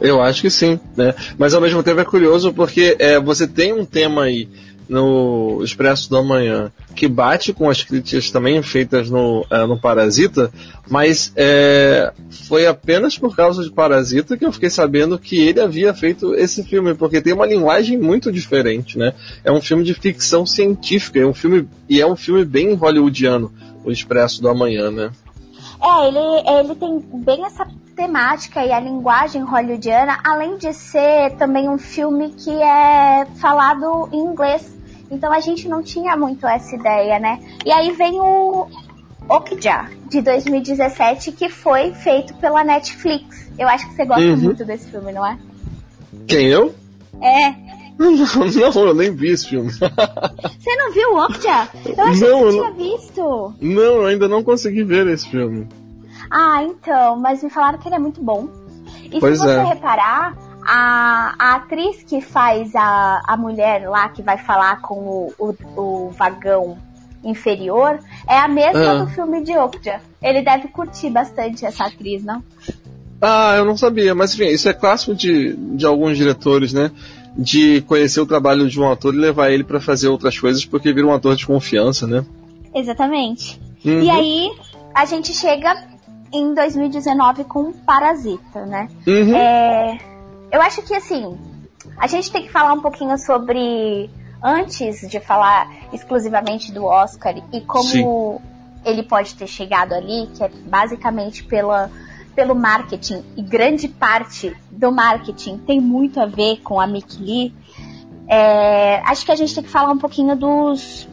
Eu acho que sim, né? Mas ao mesmo tempo é curioso porque é, você tem um tema aí no Expresso da Manhã que bate com as críticas também feitas no, é, no Parasita, mas é, foi apenas por causa de Parasita que eu fiquei sabendo que ele havia feito esse filme, porque tem uma linguagem muito diferente, né? É um filme de ficção científica, é um filme e é um filme bem hollywoodiano, o Expresso do Amanhã, né? É, ele, ele tem bem essa temática e a linguagem hollywoodiana, além de ser também um filme que é falado em inglês. Então a gente não tinha muito essa ideia, né? E aí vem o Okja, de 2017, que foi feito pela Netflix. Eu acho que você gosta uhum. muito desse filme, não é? Quem, eu? É. Não, eu nem vi esse filme. Você não viu o Okja? Eu achei não, que você tinha visto. Não, eu ainda não consegui ver esse filme. Ah, então, mas me falaram que ele é muito bom. E pois se você é. reparar, a, a atriz que faz a, a mulher lá que vai falar com o, o, o vagão inferior é a mesma ah. do filme de Okja. Ele deve curtir bastante essa atriz, não? Ah, eu não sabia, mas enfim, isso é clássico de, de alguns diretores, né? De conhecer o trabalho de um ator e levar ele para fazer outras coisas porque vira um ator de confiança, né? Exatamente. Uhum. E aí a gente chega em 2019 com Parasita, né? Uhum. É, eu acho que assim, a gente tem que falar um pouquinho sobre antes de falar exclusivamente do Oscar e como Sim. ele pode ter chegado ali, que é basicamente pela, pelo marketing, e grande parte do marketing tem muito a ver com a Mickey Lee. É, acho que a gente tem que falar um pouquinho dos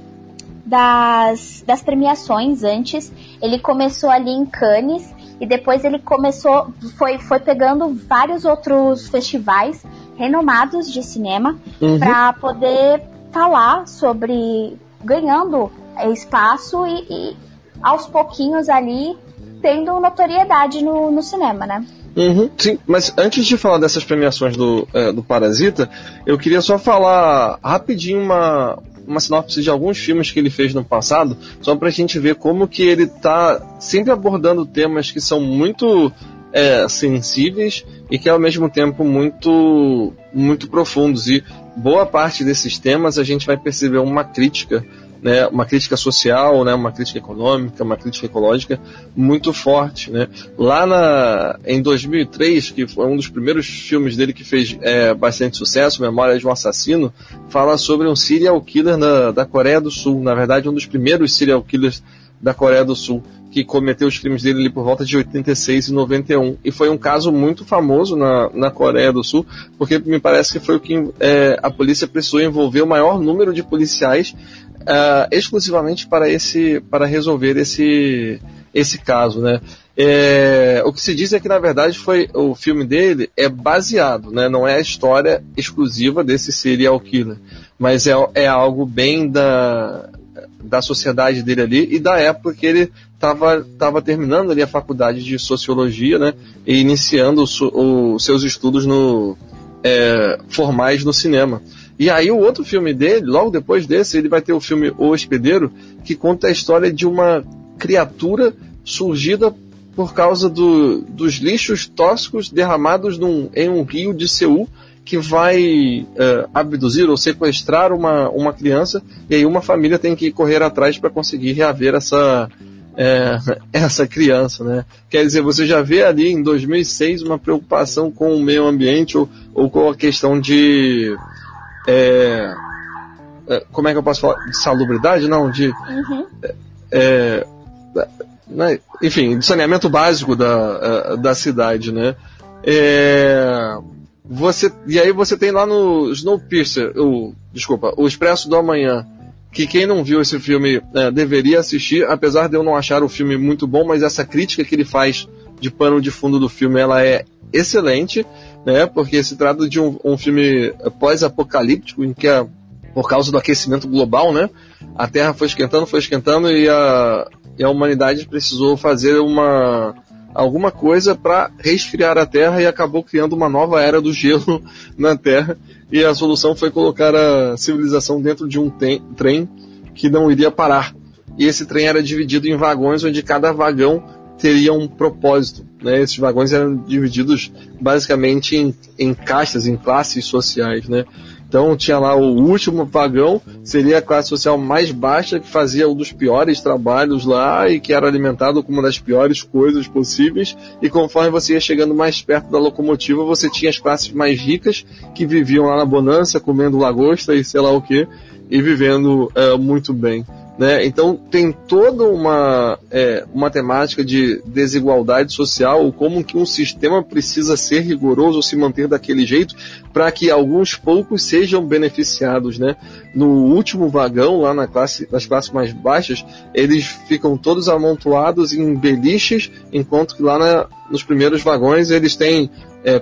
das, das premiações antes. Ele começou ali em Cannes e depois ele começou, foi, foi pegando vários outros festivais renomados de cinema uhum. para poder falar sobre ganhando espaço e, e, aos pouquinhos ali tendo notoriedade no, no cinema, né? Uhum, sim, mas antes de falar dessas premiações do, é, do Parasita, eu queria só falar rapidinho uma, uma sinopse de alguns filmes que ele fez no passado, só pra gente ver como que ele tá sempre abordando temas que são muito é, sensíveis e que ao mesmo tempo muito muito profundos e boa parte desses temas a gente vai perceber uma crítica né, uma crítica social, né, uma crítica econômica, uma crítica ecológica muito forte. Né. Lá na, em 2003, que foi um dos primeiros filmes dele que fez é, bastante sucesso, Memória de um Assassino, fala sobre um serial killer da, da Coreia do Sul. Na verdade, um dos primeiros serial killers da Coreia do Sul, que cometeu os crimes dele ali por volta de 86 e 91. E foi um caso muito famoso na, na Coreia do Sul, porque me parece que foi o que é, a polícia precisou envolver o maior número de policiais uh, exclusivamente para esse para resolver esse esse caso, né? É, o que se diz é que na verdade foi o filme dele é baseado, né? Não é a história exclusiva desse serial killer, mas é, é algo bem da da sociedade dele ali e da época que ele estava tava terminando ali a faculdade de sociologia, né? E iniciando os seus estudos no é, formais no cinema. E aí o outro filme dele, logo depois desse, ele vai ter o filme O Hospedeiro, que conta a história de uma criatura surgida por causa do, dos lixos tóxicos derramados num, em um rio de Seul que vai uh, abduzir ou sequestrar uma, uma criança e aí uma família tem que correr atrás para conseguir reaver essa, é, essa criança, né? Quer dizer, você já vê ali em 2006 uma preocupação com o meio ambiente ou, ou com a questão de é, é como é que eu posso falar? De salubridade? Não, de uhum. é, né? enfim, de saneamento básico da, é, da cidade, né? É, você, e aí você tem lá no Snowpiercer, o, desculpa, o Expresso do Amanhã, que quem não viu esse filme é, deveria assistir, apesar de eu não achar o filme muito bom, mas essa crítica que ele faz de pano de fundo do filme, ela é excelente, né? Porque se trata de um, um filme pós-apocalíptico em que a, por causa do aquecimento global, né? A Terra foi esquentando, foi esquentando e a, e a humanidade precisou fazer uma alguma coisa para resfriar a Terra e acabou criando uma nova era do gelo na Terra. E a solução foi colocar a civilização dentro de um trem que não iria parar. E esse trem era dividido em vagões onde cada vagão teria um propósito. Né? Esses vagões eram divididos basicamente em, em em classes sociais. Né? Então tinha lá o último vagão, seria a classe social mais baixa, que fazia um dos piores trabalhos lá e que era alimentado com uma das piores coisas possíveis. E conforme você ia chegando mais perto da locomotiva, você tinha as classes mais ricas que viviam lá na bonança, comendo lagosta e sei lá o que, e vivendo é, muito bem. Né? Então tem toda uma, é, uma temática de desigualdade social, como que um sistema precisa ser rigoroso, se manter daquele jeito, para que alguns poucos sejam beneficiados. Né? No último vagão, lá na classe, nas classes mais baixas, eles ficam todos amontoados em beliches, enquanto que lá na, nos primeiros vagões eles têm é,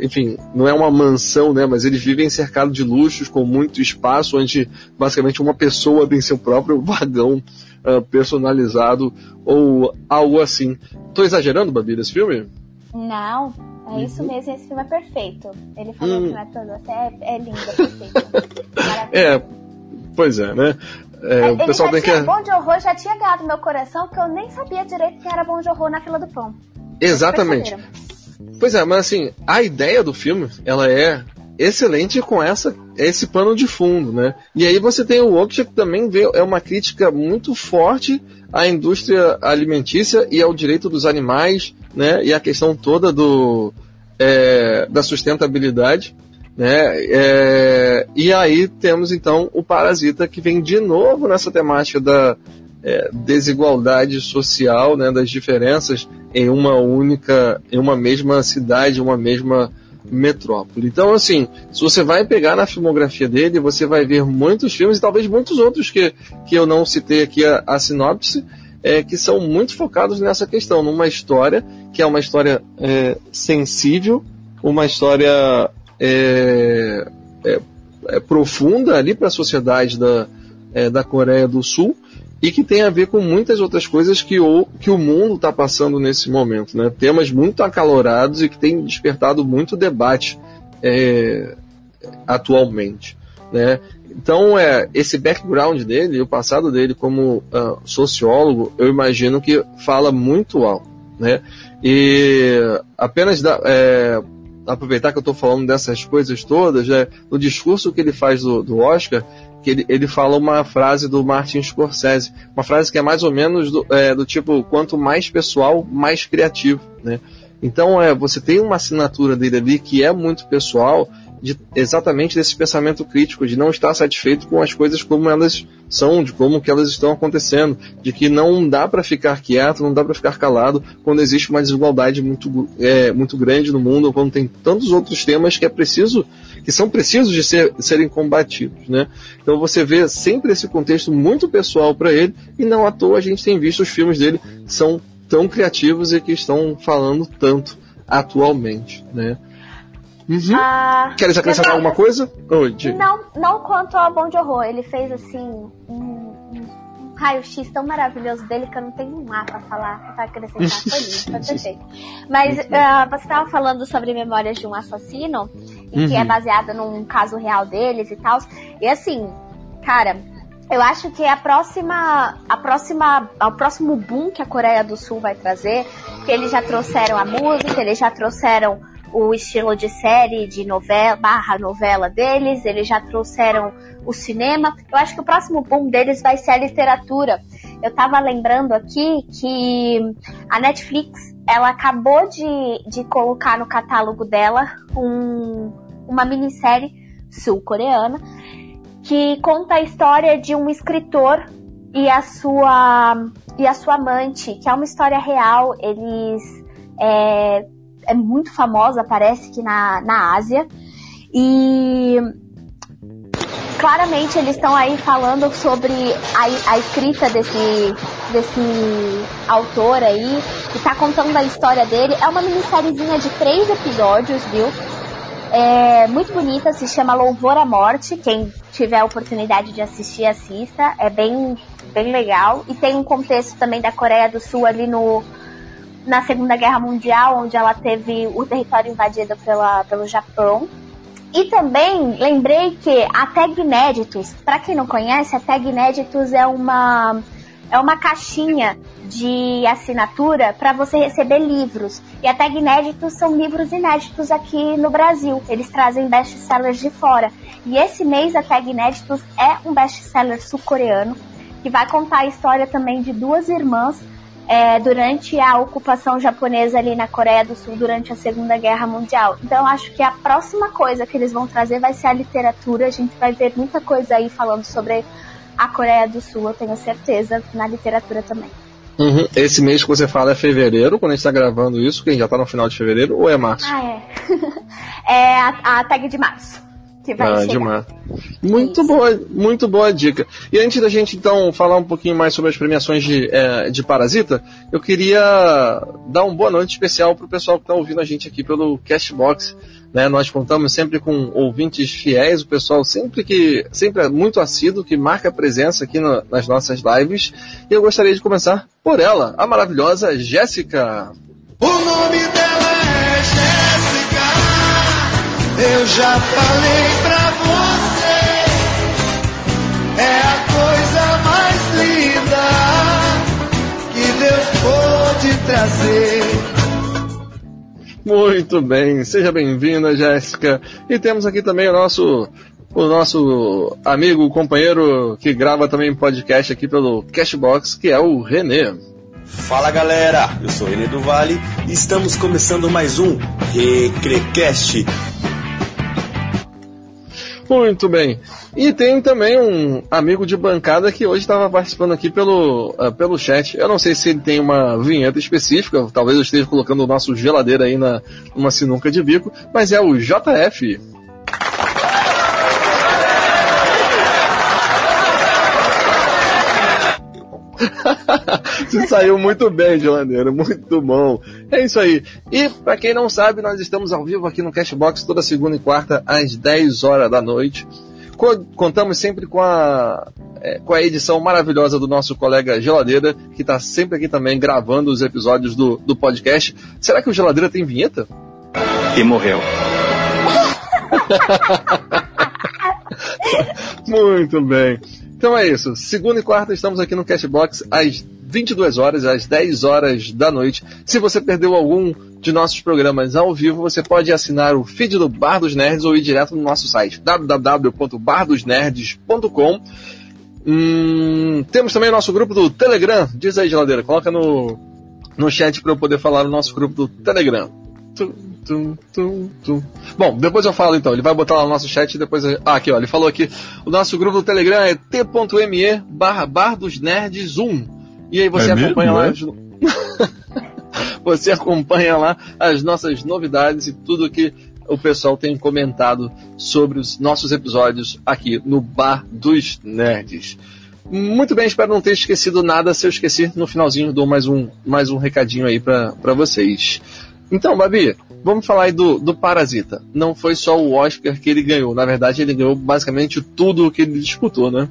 enfim, não é uma mansão, né? Mas eles vivem cercados de luxos, com muito espaço, onde basicamente uma pessoa tem seu próprio vagão uh, personalizado ou algo assim. Tô exagerando, Babi, desse filme? Não, é uhum. isso mesmo, esse filme é perfeito. Ele falou hum. que não é todo, é, é lindo, é perfeito. é, pois é, né? É, o pessoal tem que. Bom de horror já tinha ganhado meu coração, porque eu nem sabia direito que era bom de horror na fila do pão. Exatamente. Pois é, mas assim, a ideia do filme, ela é excelente com essa esse pano de fundo, né? E aí você tem o Okja que também vê, é uma crítica muito forte à indústria alimentícia e ao direito dos animais, né? E a questão toda do é, da sustentabilidade, né? É, e aí temos então o Parasita que vem de novo nessa temática da é, desigualdade social, né? Das diferenças em uma única, em uma mesma cidade, uma mesma metrópole. Então, assim, se você vai pegar na filmografia dele, você vai ver muitos filmes e talvez muitos outros que, que eu não citei aqui a, a sinopse, é, que são muito focados nessa questão, numa história que é uma história é, sensível, uma história é, é, é profunda ali para a sociedade da, é, da Coreia do Sul e que tem a ver com muitas outras coisas que o, que o mundo está passando nesse momento. Né? Temas muito acalorados e que têm despertado muito debate é, atualmente. Né? Então, é, esse background dele, o passado dele como uh, sociólogo, eu imagino que fala muito alto. Né? E apenas da, é, aproveitar que eu estou falando dessas coisas todas, né, no discurso que ele faz do, do Oscar, que ele, ele fala uma frase do Martin Scorsese, uma frase que é mais ou menos do, é, do tipo, quanto mais pessoal, mais criativo, né? Então, é, você tem uma assinatura dele ali que é muito pessoal, de, exatamente desse pensamento crítico, de não estar satisfeito com as coisas como elas são, de como que elas estão acontecendo, de que não dá para ficar quieto, não dá para ficar calado quando existe uma desigualdade muito, é, muito grande no mundo, quando tem tantos outros temas que é preciso que são precisos de ser, serem combatidos, né? Então você vê sempre esse contexto muito pessoal para ele e não à toa a gente tem visto os filmes dele que são tão criativos e que estão falando tanto atualmente, né? Uhum. Ah, Queres acrescentar alguma coisa? Oi, não, não quanto ao Bom de Horror. Ele fez assim um, um raio-x tão maravilhoso dele que eu não tenho um A pra falar, pra acrescentar. Foi lindo, foi perfeito. Mas uh, você estava falando sobre Memórias de um Assassino. e uhum. que é uhum. baseada num caso real deles e tal. E assim, cara, eu acho que a próxima, a próxima, o próximo boom que a Coreia do Sul vai trazer, que eles já trouxeram a música, eles já trouxeram o estilo de série, de novela, barra novela deles, eles já trouxeram o cinema. Eu acho que o próximo boom deles vai ser a literatura. Eu tava lembrando aqui que a Netflix, ela acabou de, de colocar no catálogo dela um, uma minissérie sul-coreana que conta a história de um escritor e a sua e a sua amante, que é uma história real. Eles é, é muito famosa, parece que na, na Ásia. E claramente eles estão aí falando sobre a, a, escrita desse, desse autor aí, que está contando a história dele. É uma minissériezinha de três episódios, viu? É muito bonita, se chama Louvor à Morte. Quem tiver a oportunidade de assistir, assista. É bem, bem legal. E tem um contexto também da Coreia do Sul ali no, na Segunda Guerra Mundial, onde ela teve o território invadido pela, pelo Japão. E também lembrei que a Tag Inéditos, para quem não conhece, a Tag Inéditos é uma é uma caixinha de assinatura para você receber livros. E a Tag Inéditos são livros inéditos aqui no Brasil. Eles trazem best-sellers de fora. E esse mês a Tag Inéditos é um best-seller sul-coreano que vai contar a história também de duas irmãs é, durante a ocupação japonesa ali na Coreia do Sul durante a Segunda Guerra Mundial. Então acho que a próxima coisa que eles vão trazer vai ser a literatura. A gente vai ver muita coisa aí falando sobre a Coreia do Sul, eu tenho certeza, na literatura também. Uhum. Esse mês que você fala é fevereiro, quando a gente está gravando isso, que já está no final de fevereiro, ou é março? Ah, é. é a, a tag de março que vai ah, chegar. Demais. Muito boa, muito boa dica. E antes da gente então falar um pouquinho mais sobre as premiações de, é, de Parasita, eu queria dar uma boa noite especial para o pessoal que está ouvindo a gente aqui pelo Cashbox. Né, nós contamos sempre com ouvintes fiéis, o pessoal sempre que sempre é muito assíduo, que marca presença aqui no, nas nossas lives. E eu gostaria de começar por ela, a maravilhosa Jéssica. O nome dela é Jéssica. Eu já falei pra você, é a coisa mais linda que Deus pôde trazer. Muito bem, seja bem-vinda, Jéssica. E temos aqui também o nosso o nosso amigo, companheiro que grava também podcast aqui pelo Cashbox, que é o Renê. Fala galera, eu sou o Renê do Vale e estamos começando mais um Recrecast, muito bem. E tem também um amigo de bancada que hoje estava participando aqui pelo, uh, pelo chat. Eu não sei se ele tem uma vinheta específica, talvez eu esteja colocando o nosso geladeira aí na uma sinuca de bico, mas é o JF. Se saiu muito bem, geladeira, muito bom. É isso aí. E para quem não sabe, nós estamos ao vivo aqui no Cashbox toda segunda e quarta às 10 horas da noite. Contamos sempre com a, é, com a edição maravilhosa do nosso colega Geladeira, que está sempre aqui também gravando os episódios do, do podcast. Será que o Geladeira tem vinheta? E morreu. Muito bem. Então é isso. Segunda e quarta estamos aqui no Cashbox às 22 horas, às 10 horas da noite. Se você perdeu algum de nossos programas ao vivo, você pode assinar o feed do Bar dos Nerds ou ir direto no nosso site www.bardosnerds.com. Hum, temos também o nosso grupo do Telegram. Diz aí, geladeira, coloca no, no chat para eu poder falar no nosso grupo do Telegram. Tum, tum, tum. Bom, depois eu falo então. Ele vai botar lá no nosso chat e depois. Ah, aqui, ó. Ele falou aqui. O nosso grupo do Telegram é t.me barra bar dos nerds 1. E aí você é acompanha mesmo, lá. É? você acompanha lá as nossas novidades e tudo que o pessoal tem comentado sobre os nossos episódios aqui no Bar dos Nerds. Muito bem, espero não ter esquecido nada. Se eu esqueci, no finalzinho dou mais um, mais um recadinho aí para vocês. Então, Babi, vamos falar aí do, do Parasita. Não foi só o Oscar que ele ganhou, na verdade ele ganhou basicamente tudo o que ele disputou, né?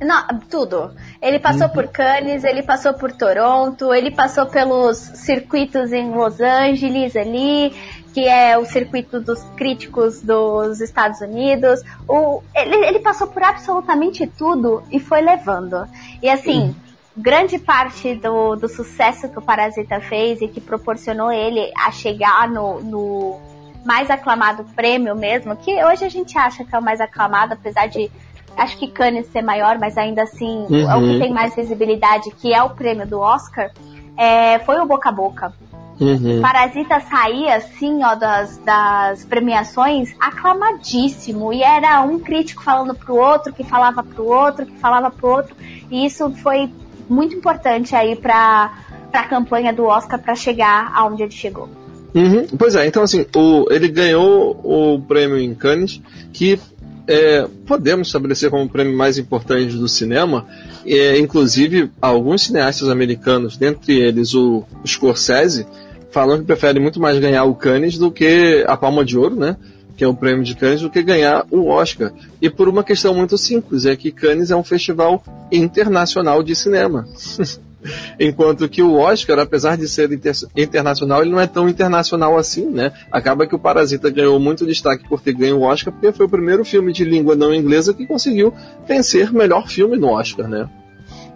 Não, tudo. Ele passou uhum. por Cannes, ele passou por Toronto, ele passou pelos circuitos em Los Angeles ali. que é o circuito dos críticos dos Estados Unidos. O, ele, ele passou por absolutamente tudo e foi levando. E assim, uhum. Grande parte do, do sucesso que o Parasita fez e que proporcionou ele a chegar no, no mais aclamado prêmio mesmo, que hoje a gente acha que é o mais aclamado, apesar de acho que Cannes ser maior, mas ainda assim uhum. é o que uhum. tem mais visibilidade, que é o prêmio do Oscar, é, foi o boca a boca. Uhum. Parasita saía assim, ó, das, das premiações aclamadíssimo. E era um crítico falando pro outro, que falava pro outro, que falava pro outro. E isso foi muito importante aí pra, pra campanha do Oscar para chegar aonde ele chegou. Uhum. Pois é, então assim, o, ele ganhou o prêmio em Cannes, que é, podemos estabelecer como o prêmio mais importante do cinema, é, inclusive alguns cineastas americanos, dentre eles o Scorsese, falam que preferem muito mais ganhar o Cannes do que a Palma de Ouro, né? Que é o prêmio de Cannes, do que ganhar o Oscar. E por uma questão muito simples, é que Cannes é um festival internacional de cinema. Enquanto que o Oscar, apesar de ser inter internacional, ele não é tão internacional assim, né? Acaba que o Parasita ganhou muito destaque por ter ganho o Oscar, porque foi o primeiro filme de língua não inglesa que conseguiu vencer melhor filme no Oscar, né?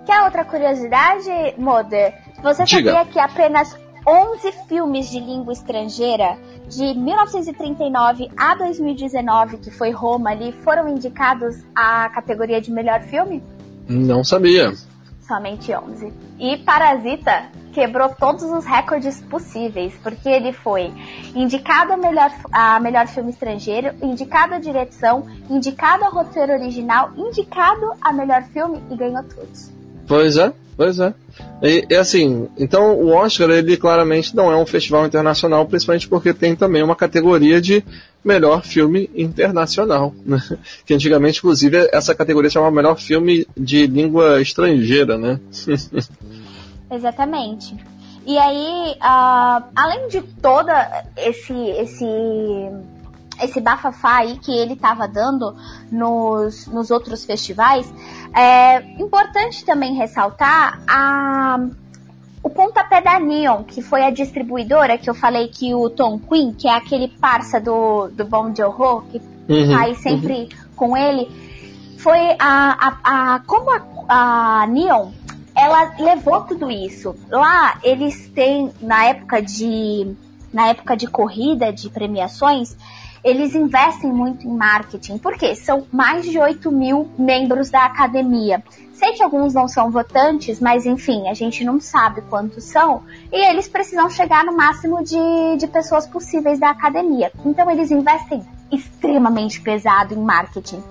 Quer outra curiosidade, Moder? Você Diga. sabia que apenas 11 filmes de língua estrangeira de 1939 a 2019, que foi Roma ali, foram indicados à categoria de melhor filme? Não sabia somente 11. E Parasita quebrou todos os recordes possíveis, porque ele foi indicado a melhor, a melhor filme estrangeiro, indicado a direção, indicado a roteiro original, indicado a melhor filme e ganhou todos. Pois é, pois é. E, e, assim, então o Oscar ele claramente não é um festival internacional, principalmente porque tem também uma categoria de melhor filme internacional, né? que antigamente inclusive essa categoria chamava melhor filme de língua estrangeira, né? Exatamente. E aí, uh, além de toda esse esse esse bafafá aí que ele estava dando nos, nos outros festivais, é importante também ressaltar a, o pontapé da Neon, que foi a distribuidora que eu falei que o Tom Quinn, que é aquele parça do, do Bom Joe que uhum, aí sempre uhum. com ele, foi a, a, a como a, a Neon ela levou tudo isso. Lá eles têm na época de na época de corrida de premiações eles investem muito em marketing, porque são mais de 8 mil membros da academia. Sei que alguns não são votantes, mas enfim, a gente não sabe quantos são, e eles precisam chegar no máximo de, de pessoas possíveis da academia. Então eles investem extremamente pesado em marketing.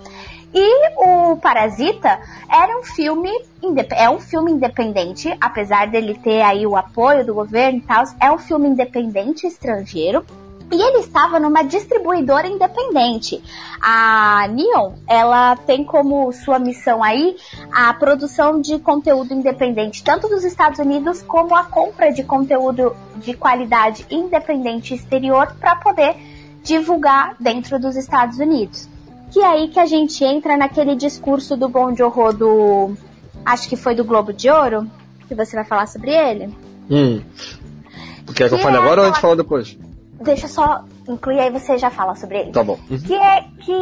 E o Parasita era um filme é um filme independente, apesar dele ter aí o apoio do governo e tal, é um filme independente estrangeiro e ele estava numa distribuidora independente. A Neon, ela tem como sua missão aí a produção de conteúdo independente, tanto dos Estados Unidos como a compra de conteúdo de qualidade independente exterior para poder divulgar dentro dos Estados Unidos. Que é aí que a gente entra naquele discurso do Bom de Horror do. Acho que foi do Globo de Ouro, que você vai falar sobre ele. Hum. Quer que, que eu fale é agora ou a gente fala depois? Deixa eu só incluir aí você já fala sobre ele. Tá bom. Uhum. Que é que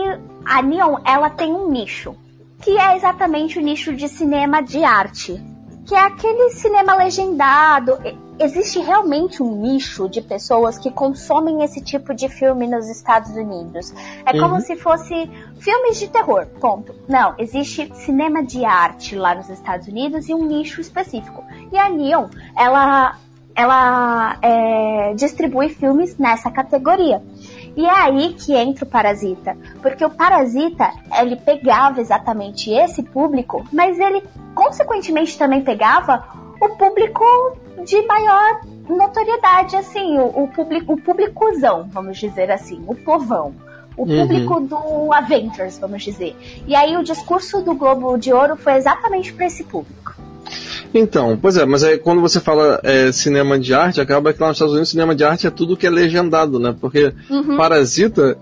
a Neon, ela tem um nicho, que é exatamente o nicho de cinema de arte, que é aquele cinema legendado. Existe realmente um nicho de pessoas que consomem esse tipo de filme nos Estados Unidos. É como uhum. se fosse filmes de terror, ponto. Não, existe cinema de arte lá nos Estados Unidos e um nicho específico. E a Neon, ela ela é, distribui filmes nessa categoria. E é aí que entra o Parasita, porque o Parasita ele pegava exatamente esse público, mas ele consequentemente também pegava o público de maior notoriedade, assim, o, o público, o públicozão, vamos dizer assim, o povão. O uhum. público do Avengers, vamos dizer. E aí o discurso do Globo de Ouro foi exatamente para esse público. Então, pois é, mas aí quando você fala é, cinema de arte, acaba que lá nos Estados Unidos cinema de arte é tudo que é legendado, né? Porque uhum. Parasita,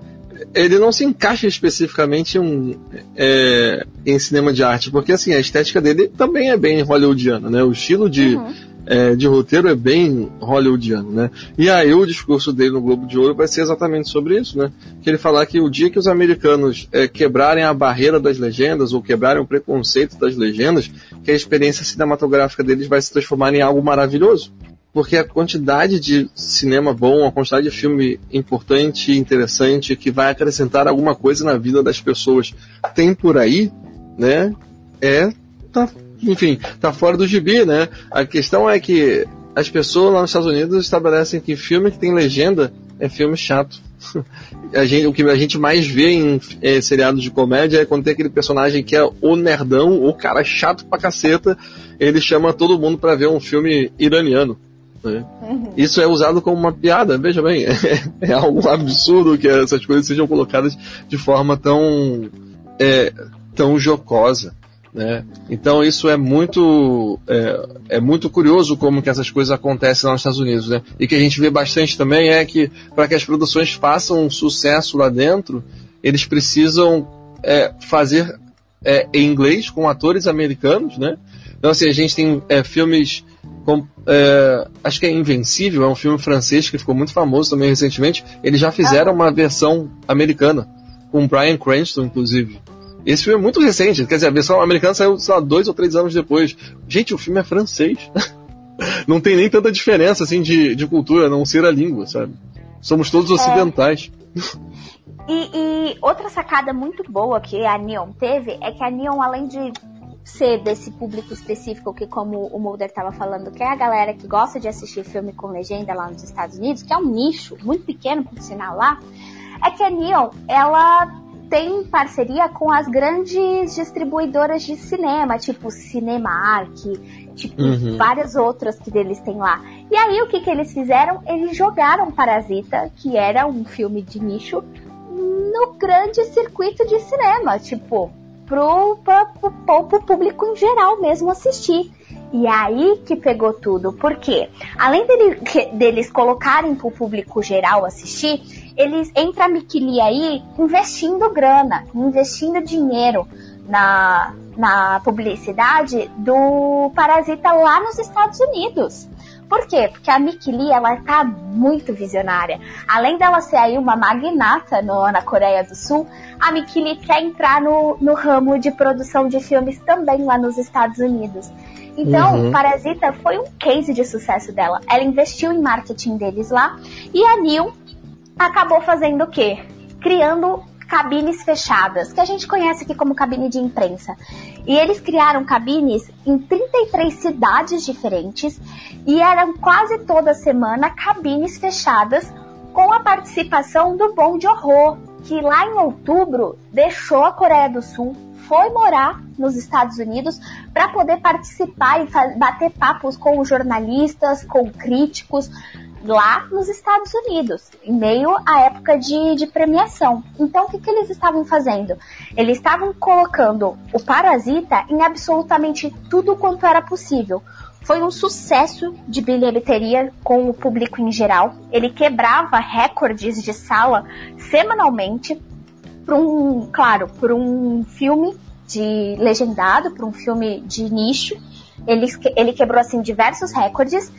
ele não se encaixa especificamente um, é, em cinema de arte, porque assim, a estética dele também é bem hollywoodiana, né? O estilo de, uhum. É, de roteiro é bem hollywoodiano, né? E aí o discurso dele no Globo de Ouro vai ser exatamente sobre isso, né? Que ele falar que o dia que os americanos é, quebrarem a barreira das legendas ou quebrarem o preconceito das legendas, que a experiência cinematográfica deles vai se transformar em algo maravilhoso. Porque a quantidade de cinema bom, a quantidade de filme importante interessante que vai acrescentar alguma coisa na vida das pessoas tem por aí, né? É tá enfim, tá fora do gibi, né? A questão é que as pessoas lá nos Estados Unidos estabelecem que filme que tem legenda é filme chato. A gente, o que a gente mais vê em é, seriados de comédia é quando tem aquele personagem que é o nerdão, o cara chato pra caceta, ele chama todo mundo para ver um filme iraniano. Né? Uhum. Isso é usado como uma piada, veja bem, é, é algo absurdo que essas coisas sejam colocadas de forma tão, é, tão jocosa. Né? Então isso é muito é, é, muito curioso como que essas coisas acontecem lá nos Estados Unidos, né? E que a gente vê bastante também é que para que as produções façam um sucesso lá dentro, eles precisam é, fazer é, em inglês com atores americanos, né? Então assim a gente tem é, filmes com, é, acho que é Invencível, é um filme francês que ficou muito famoso também recentemente. Eles já fizeram ah. uma versão americana com Brian Cranston, inclusive. Esse filme é muito recente, quer dizer, a versão americana saiu, sei lá, dois ou três anos depois. Gente, o filme é francês. não tem nem tanta diferença, assim, de, de cultura, a não ser a língua, sabe? Somos todos é. ocidentais. E, e, outra sacada muito boa que a Neon teve é que a Neon, além de ser desse público específico que, como o Mulder estava falando, que é a galera que gosta de assistir filme com legenda lá nos Estados Unidos, que é um nicho muito pequeno, por sinal, lá, é que a Neon, ela tem parceria com as grandes distribuidoras de cinema, tipo Cinemark, tipo uhum. várias outras que eles têm lá. E aí o que, que eles fizeram? Eles jogaram Parasita, que era um filme de nicho, no grande circuito de cinema, tipo, pro, pro, pro, pro público em geral mesmo assistir. E aí que pegou tudo, porque além dele, deles colocarem pro público geral assistir, eles entra a Miquili aí investindo grana, investindo dinheiro na, na publicidade do Parasita lá nos Estados Unidos. Por quê? Porque a Mickey Lee, ela tá muito visionária. Além dela ser aí uma magnata no, na Coreia do Sul, a Mickey Lee quer entrar no, no ramo de produção de filmes também lá nos Estados Unidos. Então, uhum. Parasita foi um case de sucesso dela. Ela investiu em marketing deles lá e a Neil acabou fazendo o quê? Criando cabines fechadas, que a gente conhece aqui como cabine de imprensa. E eles criaram cabines em 33 cidades diferentes e eram quase toda semana cabines fechadas com a participação do Bom de Horror, que lá em outubro deixou a Coreia do Sul, foi morar nos Estados Unidos para poder participar e bater papos com jornalistas, com críticos, lá nos Estados Unidos, em meio à época de, de premiação. Então, o que, que eles estavam fazendo? Eles estavam colocando o Parasita em absolutamente tudo quanto era possível. Foi um sucesso de bilheteria com o público em geral. Ele quebrava recordes de sala semanalmente para um, claro, por um filme de legendado, para um filme de nicho. Ele, ele quebrou assim diversos recordes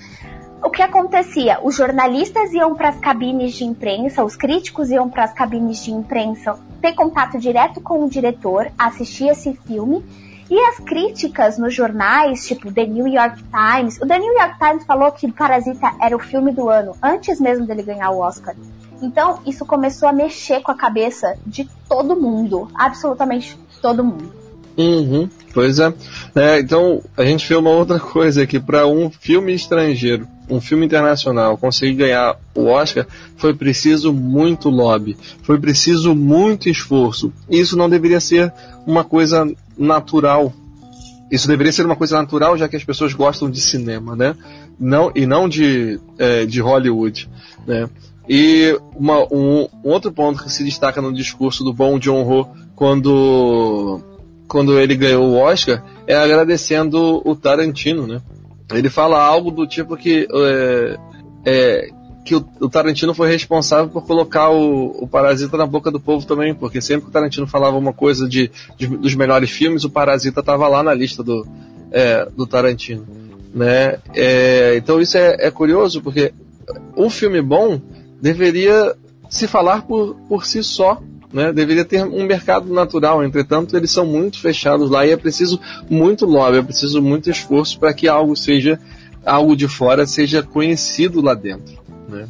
o que acontecia? Os jornalistas iam para as cabines de imprensa, os críticos iam para as cabines de imprensa ter contato direto com o diretor, assistir esse filme. E as críticas nos jornais, tipo The New York Times, o The New York Times falou que Parasita era o filme do ano, antes mesmo dele ganhar o Oscar. Então, isso começou a mexer com a cabeça de todo mundo, absolutamente todo mundo. Uhum, pois é. é. Então, a gente vê uma outra coisa aqui, para um filme estrangeiro um filme internacional conseguir ganhar o Oscar, foi preciso muito lobby, foi preciso muito esforço. Isso não deveria ser uma coisa natural. Isso deveria ser uma coisa natural, já que as pessoas gostam de cinema, né? Não, e não de, é, de Hollywood, né? E uma, um, um, outro ponto que se destaca no discurso do bom John Ho quando, quando ele ganhou o Oscar é agradecendo o Tarantino, né? ele fala algo do tipo que é, é, que o, o, Tarantino foi responsável por colocar o, o, Parasita na boca do povo também, porque sempre que o Tarantino falava uma coisa de, de dos melhores filmes, o Parasita estava lá na lista do, é, do Tarantino. Né? É, então isso é, é curioso porque um filme bom deveria se falar por, por si só, né? Deveria ter um mercado natural, entretanto, eles são muito fechados lá e é preciso muito lobby, é preciso muito esforço para que algo seja algo de fora seja conhecido lá dentro, né?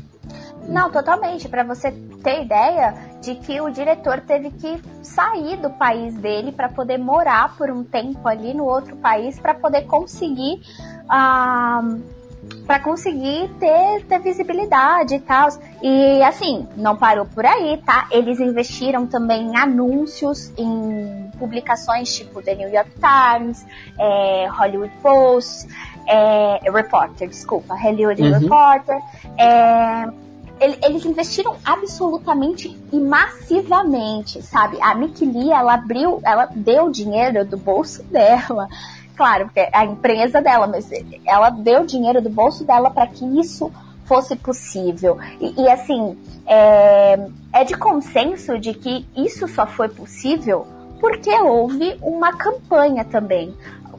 Não, totalmente. Para você ter ideia de que o diretor teve que sair do país dele para poder morar por um tempo ali no outro país para poder conseguir ah, para conseguir ter, ter visibilidade e tal. E assim, não parou por aí, tá? Eles investiram também em anúncios, em publicações tipo The New York Times, é, Hollywood Post, é, Reporter, desculpa, Hollywood uhum. Reporter. É, eles investiram absolutamente e massivamente, sabe? A Nick Lee, ela abriu, ela deu dinheiro do bolso dela claro, porque é a empresa dela, mas ela deu dinheiro do bolso dela para que isso fosse possível. E, e assim, é, é de consenso de que isso só foi possível porque houve uma campanha também.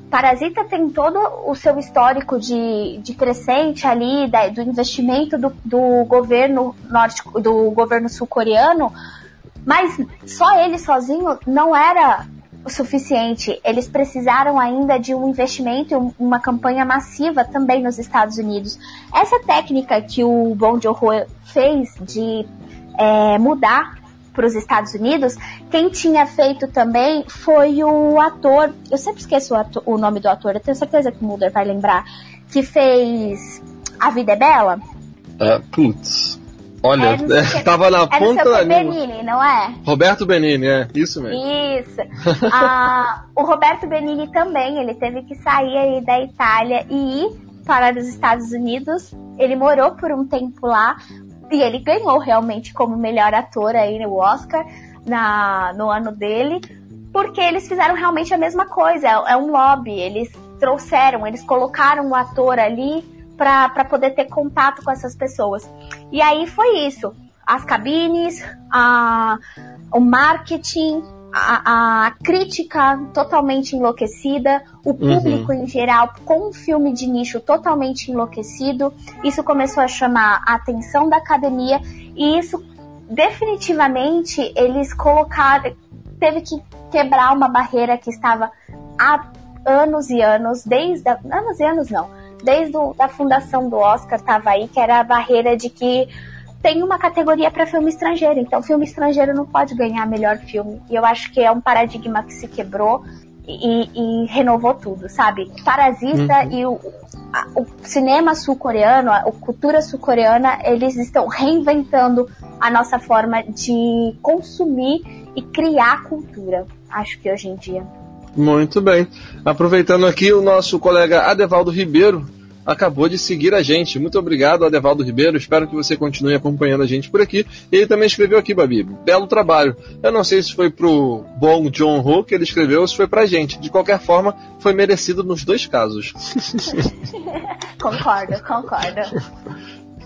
Parasita tem todo o seu histórico de, de crescente ali, da, do investimento do, do governo norte, do governo sul-coreano, mas só ele sozinho não era suficiente. Eles precisaram ainda de um investimento e uma campanha massiva também nos Estados Unidos. Essa técnica que o Bong Joon-ho fez de é, mudar para os Estados Unidos, quem tinha feito também foi o ator, eu sempre esqueço o, ator, o nome do ator, eu tenho certeza que o Mulder vai lembrar, que fez A Vida é Bela. Uh, putz. Olha, é, tava na é ponta da Benini, não é? Roberto Benini, é, isso mesmo. Isso. ah, o Roberto Benini também, ele teve que sair aí da Itália e ir para os Estados Unidos. Ele morou por um tempo lá e ele ganhou realmente como melhor ator aí no Oscar na, no ano dele, porque eles fizeram realmente a mesma coisa. É, é um lobby. Eles trouxeram, eles colocaram o ator ali para poder ter contato com essas pessoas. E aí foi isso. As cabines, a, o marketing, a, a, crítica totalmente enlouquecida, o uhum. público uhum. em geral com um filme de nicho totalmente enlouquecido. Isso começou a chamar a atenção da academia e isso definitivamente eles colocaram, teve que quebrar uma barreira que estava há anos e anos, desde a, anos e anos não, desde a fundação do Oscar estava aí, que era a barreira de que tem uma categoria para filme estrangeiro, então filme estrangeiro não pode ganhar melhor filme. E eu acho que é um paradigma que se quebrou e, e renovou tudo, sabe? Parasita uhum. e o, a, o cinema sul-coreano, a, a cultura sul-coreana, eles estão reinventando a nossa forma de consumir e criar cultura, acho que hoje em dia. Muito bem. Aproveitando aqui, o nosso colega Adevaldo Ribeiro acabou de seguir a gente. Muito obrigado, Adevaldo Ribeiro. Espero que você continue acompanhando a gente por aqui. Ele também escreveu aqui, Babi. Belo trabalho. Eu não sei se foi pro bom John Ho que ele escreveu ou se foi pra gente. De qualquer forma, foi merecido nos dois casos. concordo, concordo.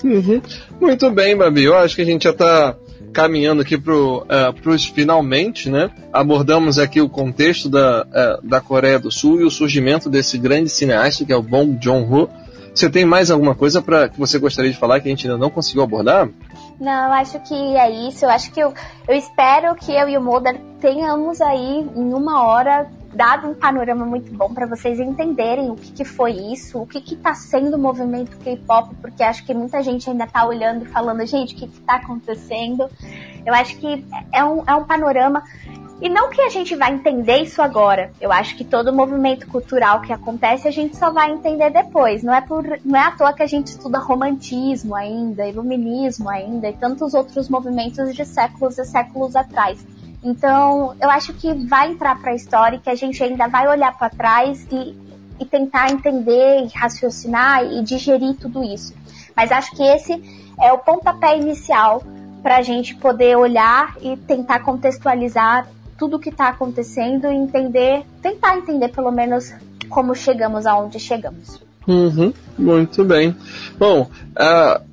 Uhum. Muito bem, Babi. Eu acho que a gente já está caminhando aqui para uh, é, os finalmente, né? Abordamos aqui o contexto da, uh, da Coreia do Sul e o surgimento desse grande cineasta que é o Bong Joon-ho. Você tem mais alguma coisa para que você gostaria de falar que a gente ainda não conseguiu abordar? Não, acho que é isso. Eu acho que eu, eu espero que eu e o Mulder tenhamos aí em uma hora dado um panorama muito bom para vocês entenderem o que, que, foi isso, o que está sendo o movimento K-pop, porque acho que muita gente ainda está olhando e falando, gente, o que está acontecendo? Eu acho que é um, é um panorama. E não que a gente vai entender isso agora. Eu acho que todo movimento cultural que acontece a gente só vai entender depois. Não é, por, não é à toa que a gente estuda romantismo ainda, iluminismo ainda e tantos outros movimentos de séculos e séculos atrás. Então, eu acho que vai entrar para a história e que a gente ainda vai olhar para trás e, e tentar entender, e raciocinar e digerir tudo isso. Mas acho que esse é o pontapé inicial para a gente poder olhar e tentar contextualizar tudo o que está acontecendo e entender, tentar entender pelo menos como chegamos aonde chegamos. Uhum, muito bem. Bom, uh,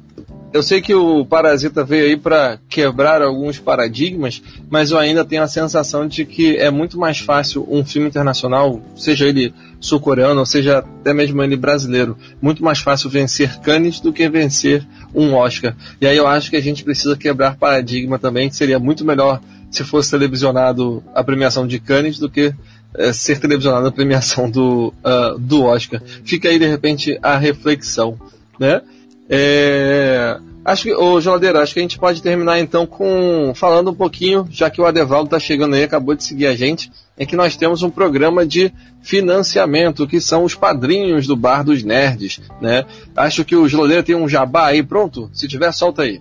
eu sei que o Parasita veio aí para quebrar alguns paradigmas, mas eu ainda tenho a sensação de que é muito mais fácil um filme internacional, seja ele sul-coreano, ou seja, até mesmo ele brasileiro. Muito mais fácil vencer Cannes do que vencer um Oscar. E aí eu acho que a gente precisa quebrar paradigma também, que seria muito melhor se fosse televisionado a premiação de Cannes do que é, ser televisionado a premiação do, uh, do Oscar. Fica aí de repente a reflexão, né? É, acho que, ô Geladeira, acho que a gente pode terminar então com falando um pouquinho, já que o Adevaldo está chegando aí, acabou de seguir a gente, é que nós temos um programa de financiamento, que são os padrinhos do Bar dos Nerds, né? Acho que o Geladeira tem um jabá aí pronto, se tiver, solta aí.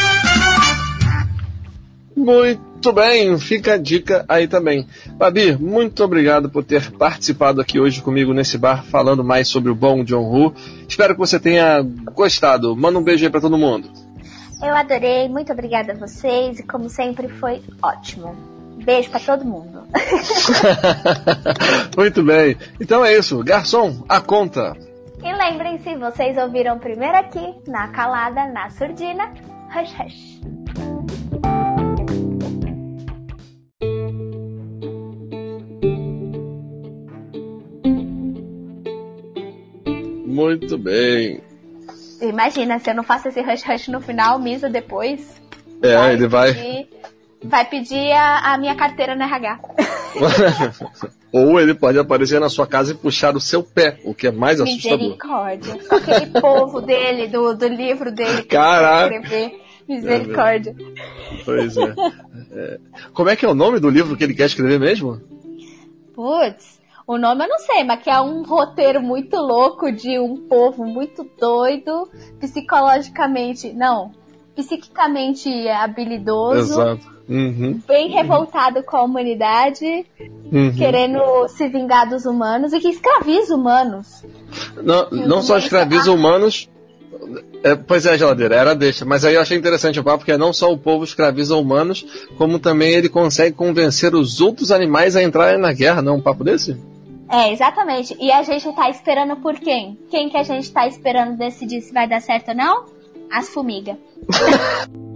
Muito bem, fica a dica aí também. Babi, muito obrigado por ter participado aqui hoje comigo nesse bar, falando mais sobre o bom John Woo. Espero que você tenha gostado. Manda um beijo aí pra todo mundo. Eu adorei, muito obrigada a vocês e como sempre foi ótimo. Beijo para todo mundo. muito bem. Então é isso. Garçom, a conta. E lembrem-se, vocês ouviram primeiro aqui, na calada, na surdina. Hush, hush. Muito bem. Imagina, se eu não faço esse rush rush no final, Misa depois. É, vai ele vai. Pedir, vai pedir a, a minha carteira no RH. Ou ele pode aparecer na sua casa e puxar o seu pé, o que é mais assustador. Misericórdia. Aquele povo dele, do, do livro dele. Caraca. Escrever. Misericórdia. É pois é. é. Como é que é o nome do livro que ele quer escrever mesmo? Putz. O nome eu não sei, mas que é um roteiro muito louco de um povo muito doido, psicologicamente, não, psiquicamente habilidoso. Uhum. Bem revoltado com a humanidade, uhum. querendo se vingar dos humanos e que escraviza humanos. Não, não só escraviza humanos, é, pois é, geladeira, era deixa. Mas aí eu achei interessante o papo, porque não só o povo escraviza humanos, como também ele consegue convencer os outros animais a entrarem na guerra, não é um papo desse? É, exatamente. E a gente tá esperando por quem? Quem que a gente tá esperando decidir se vai dar certo ou não? As formigas.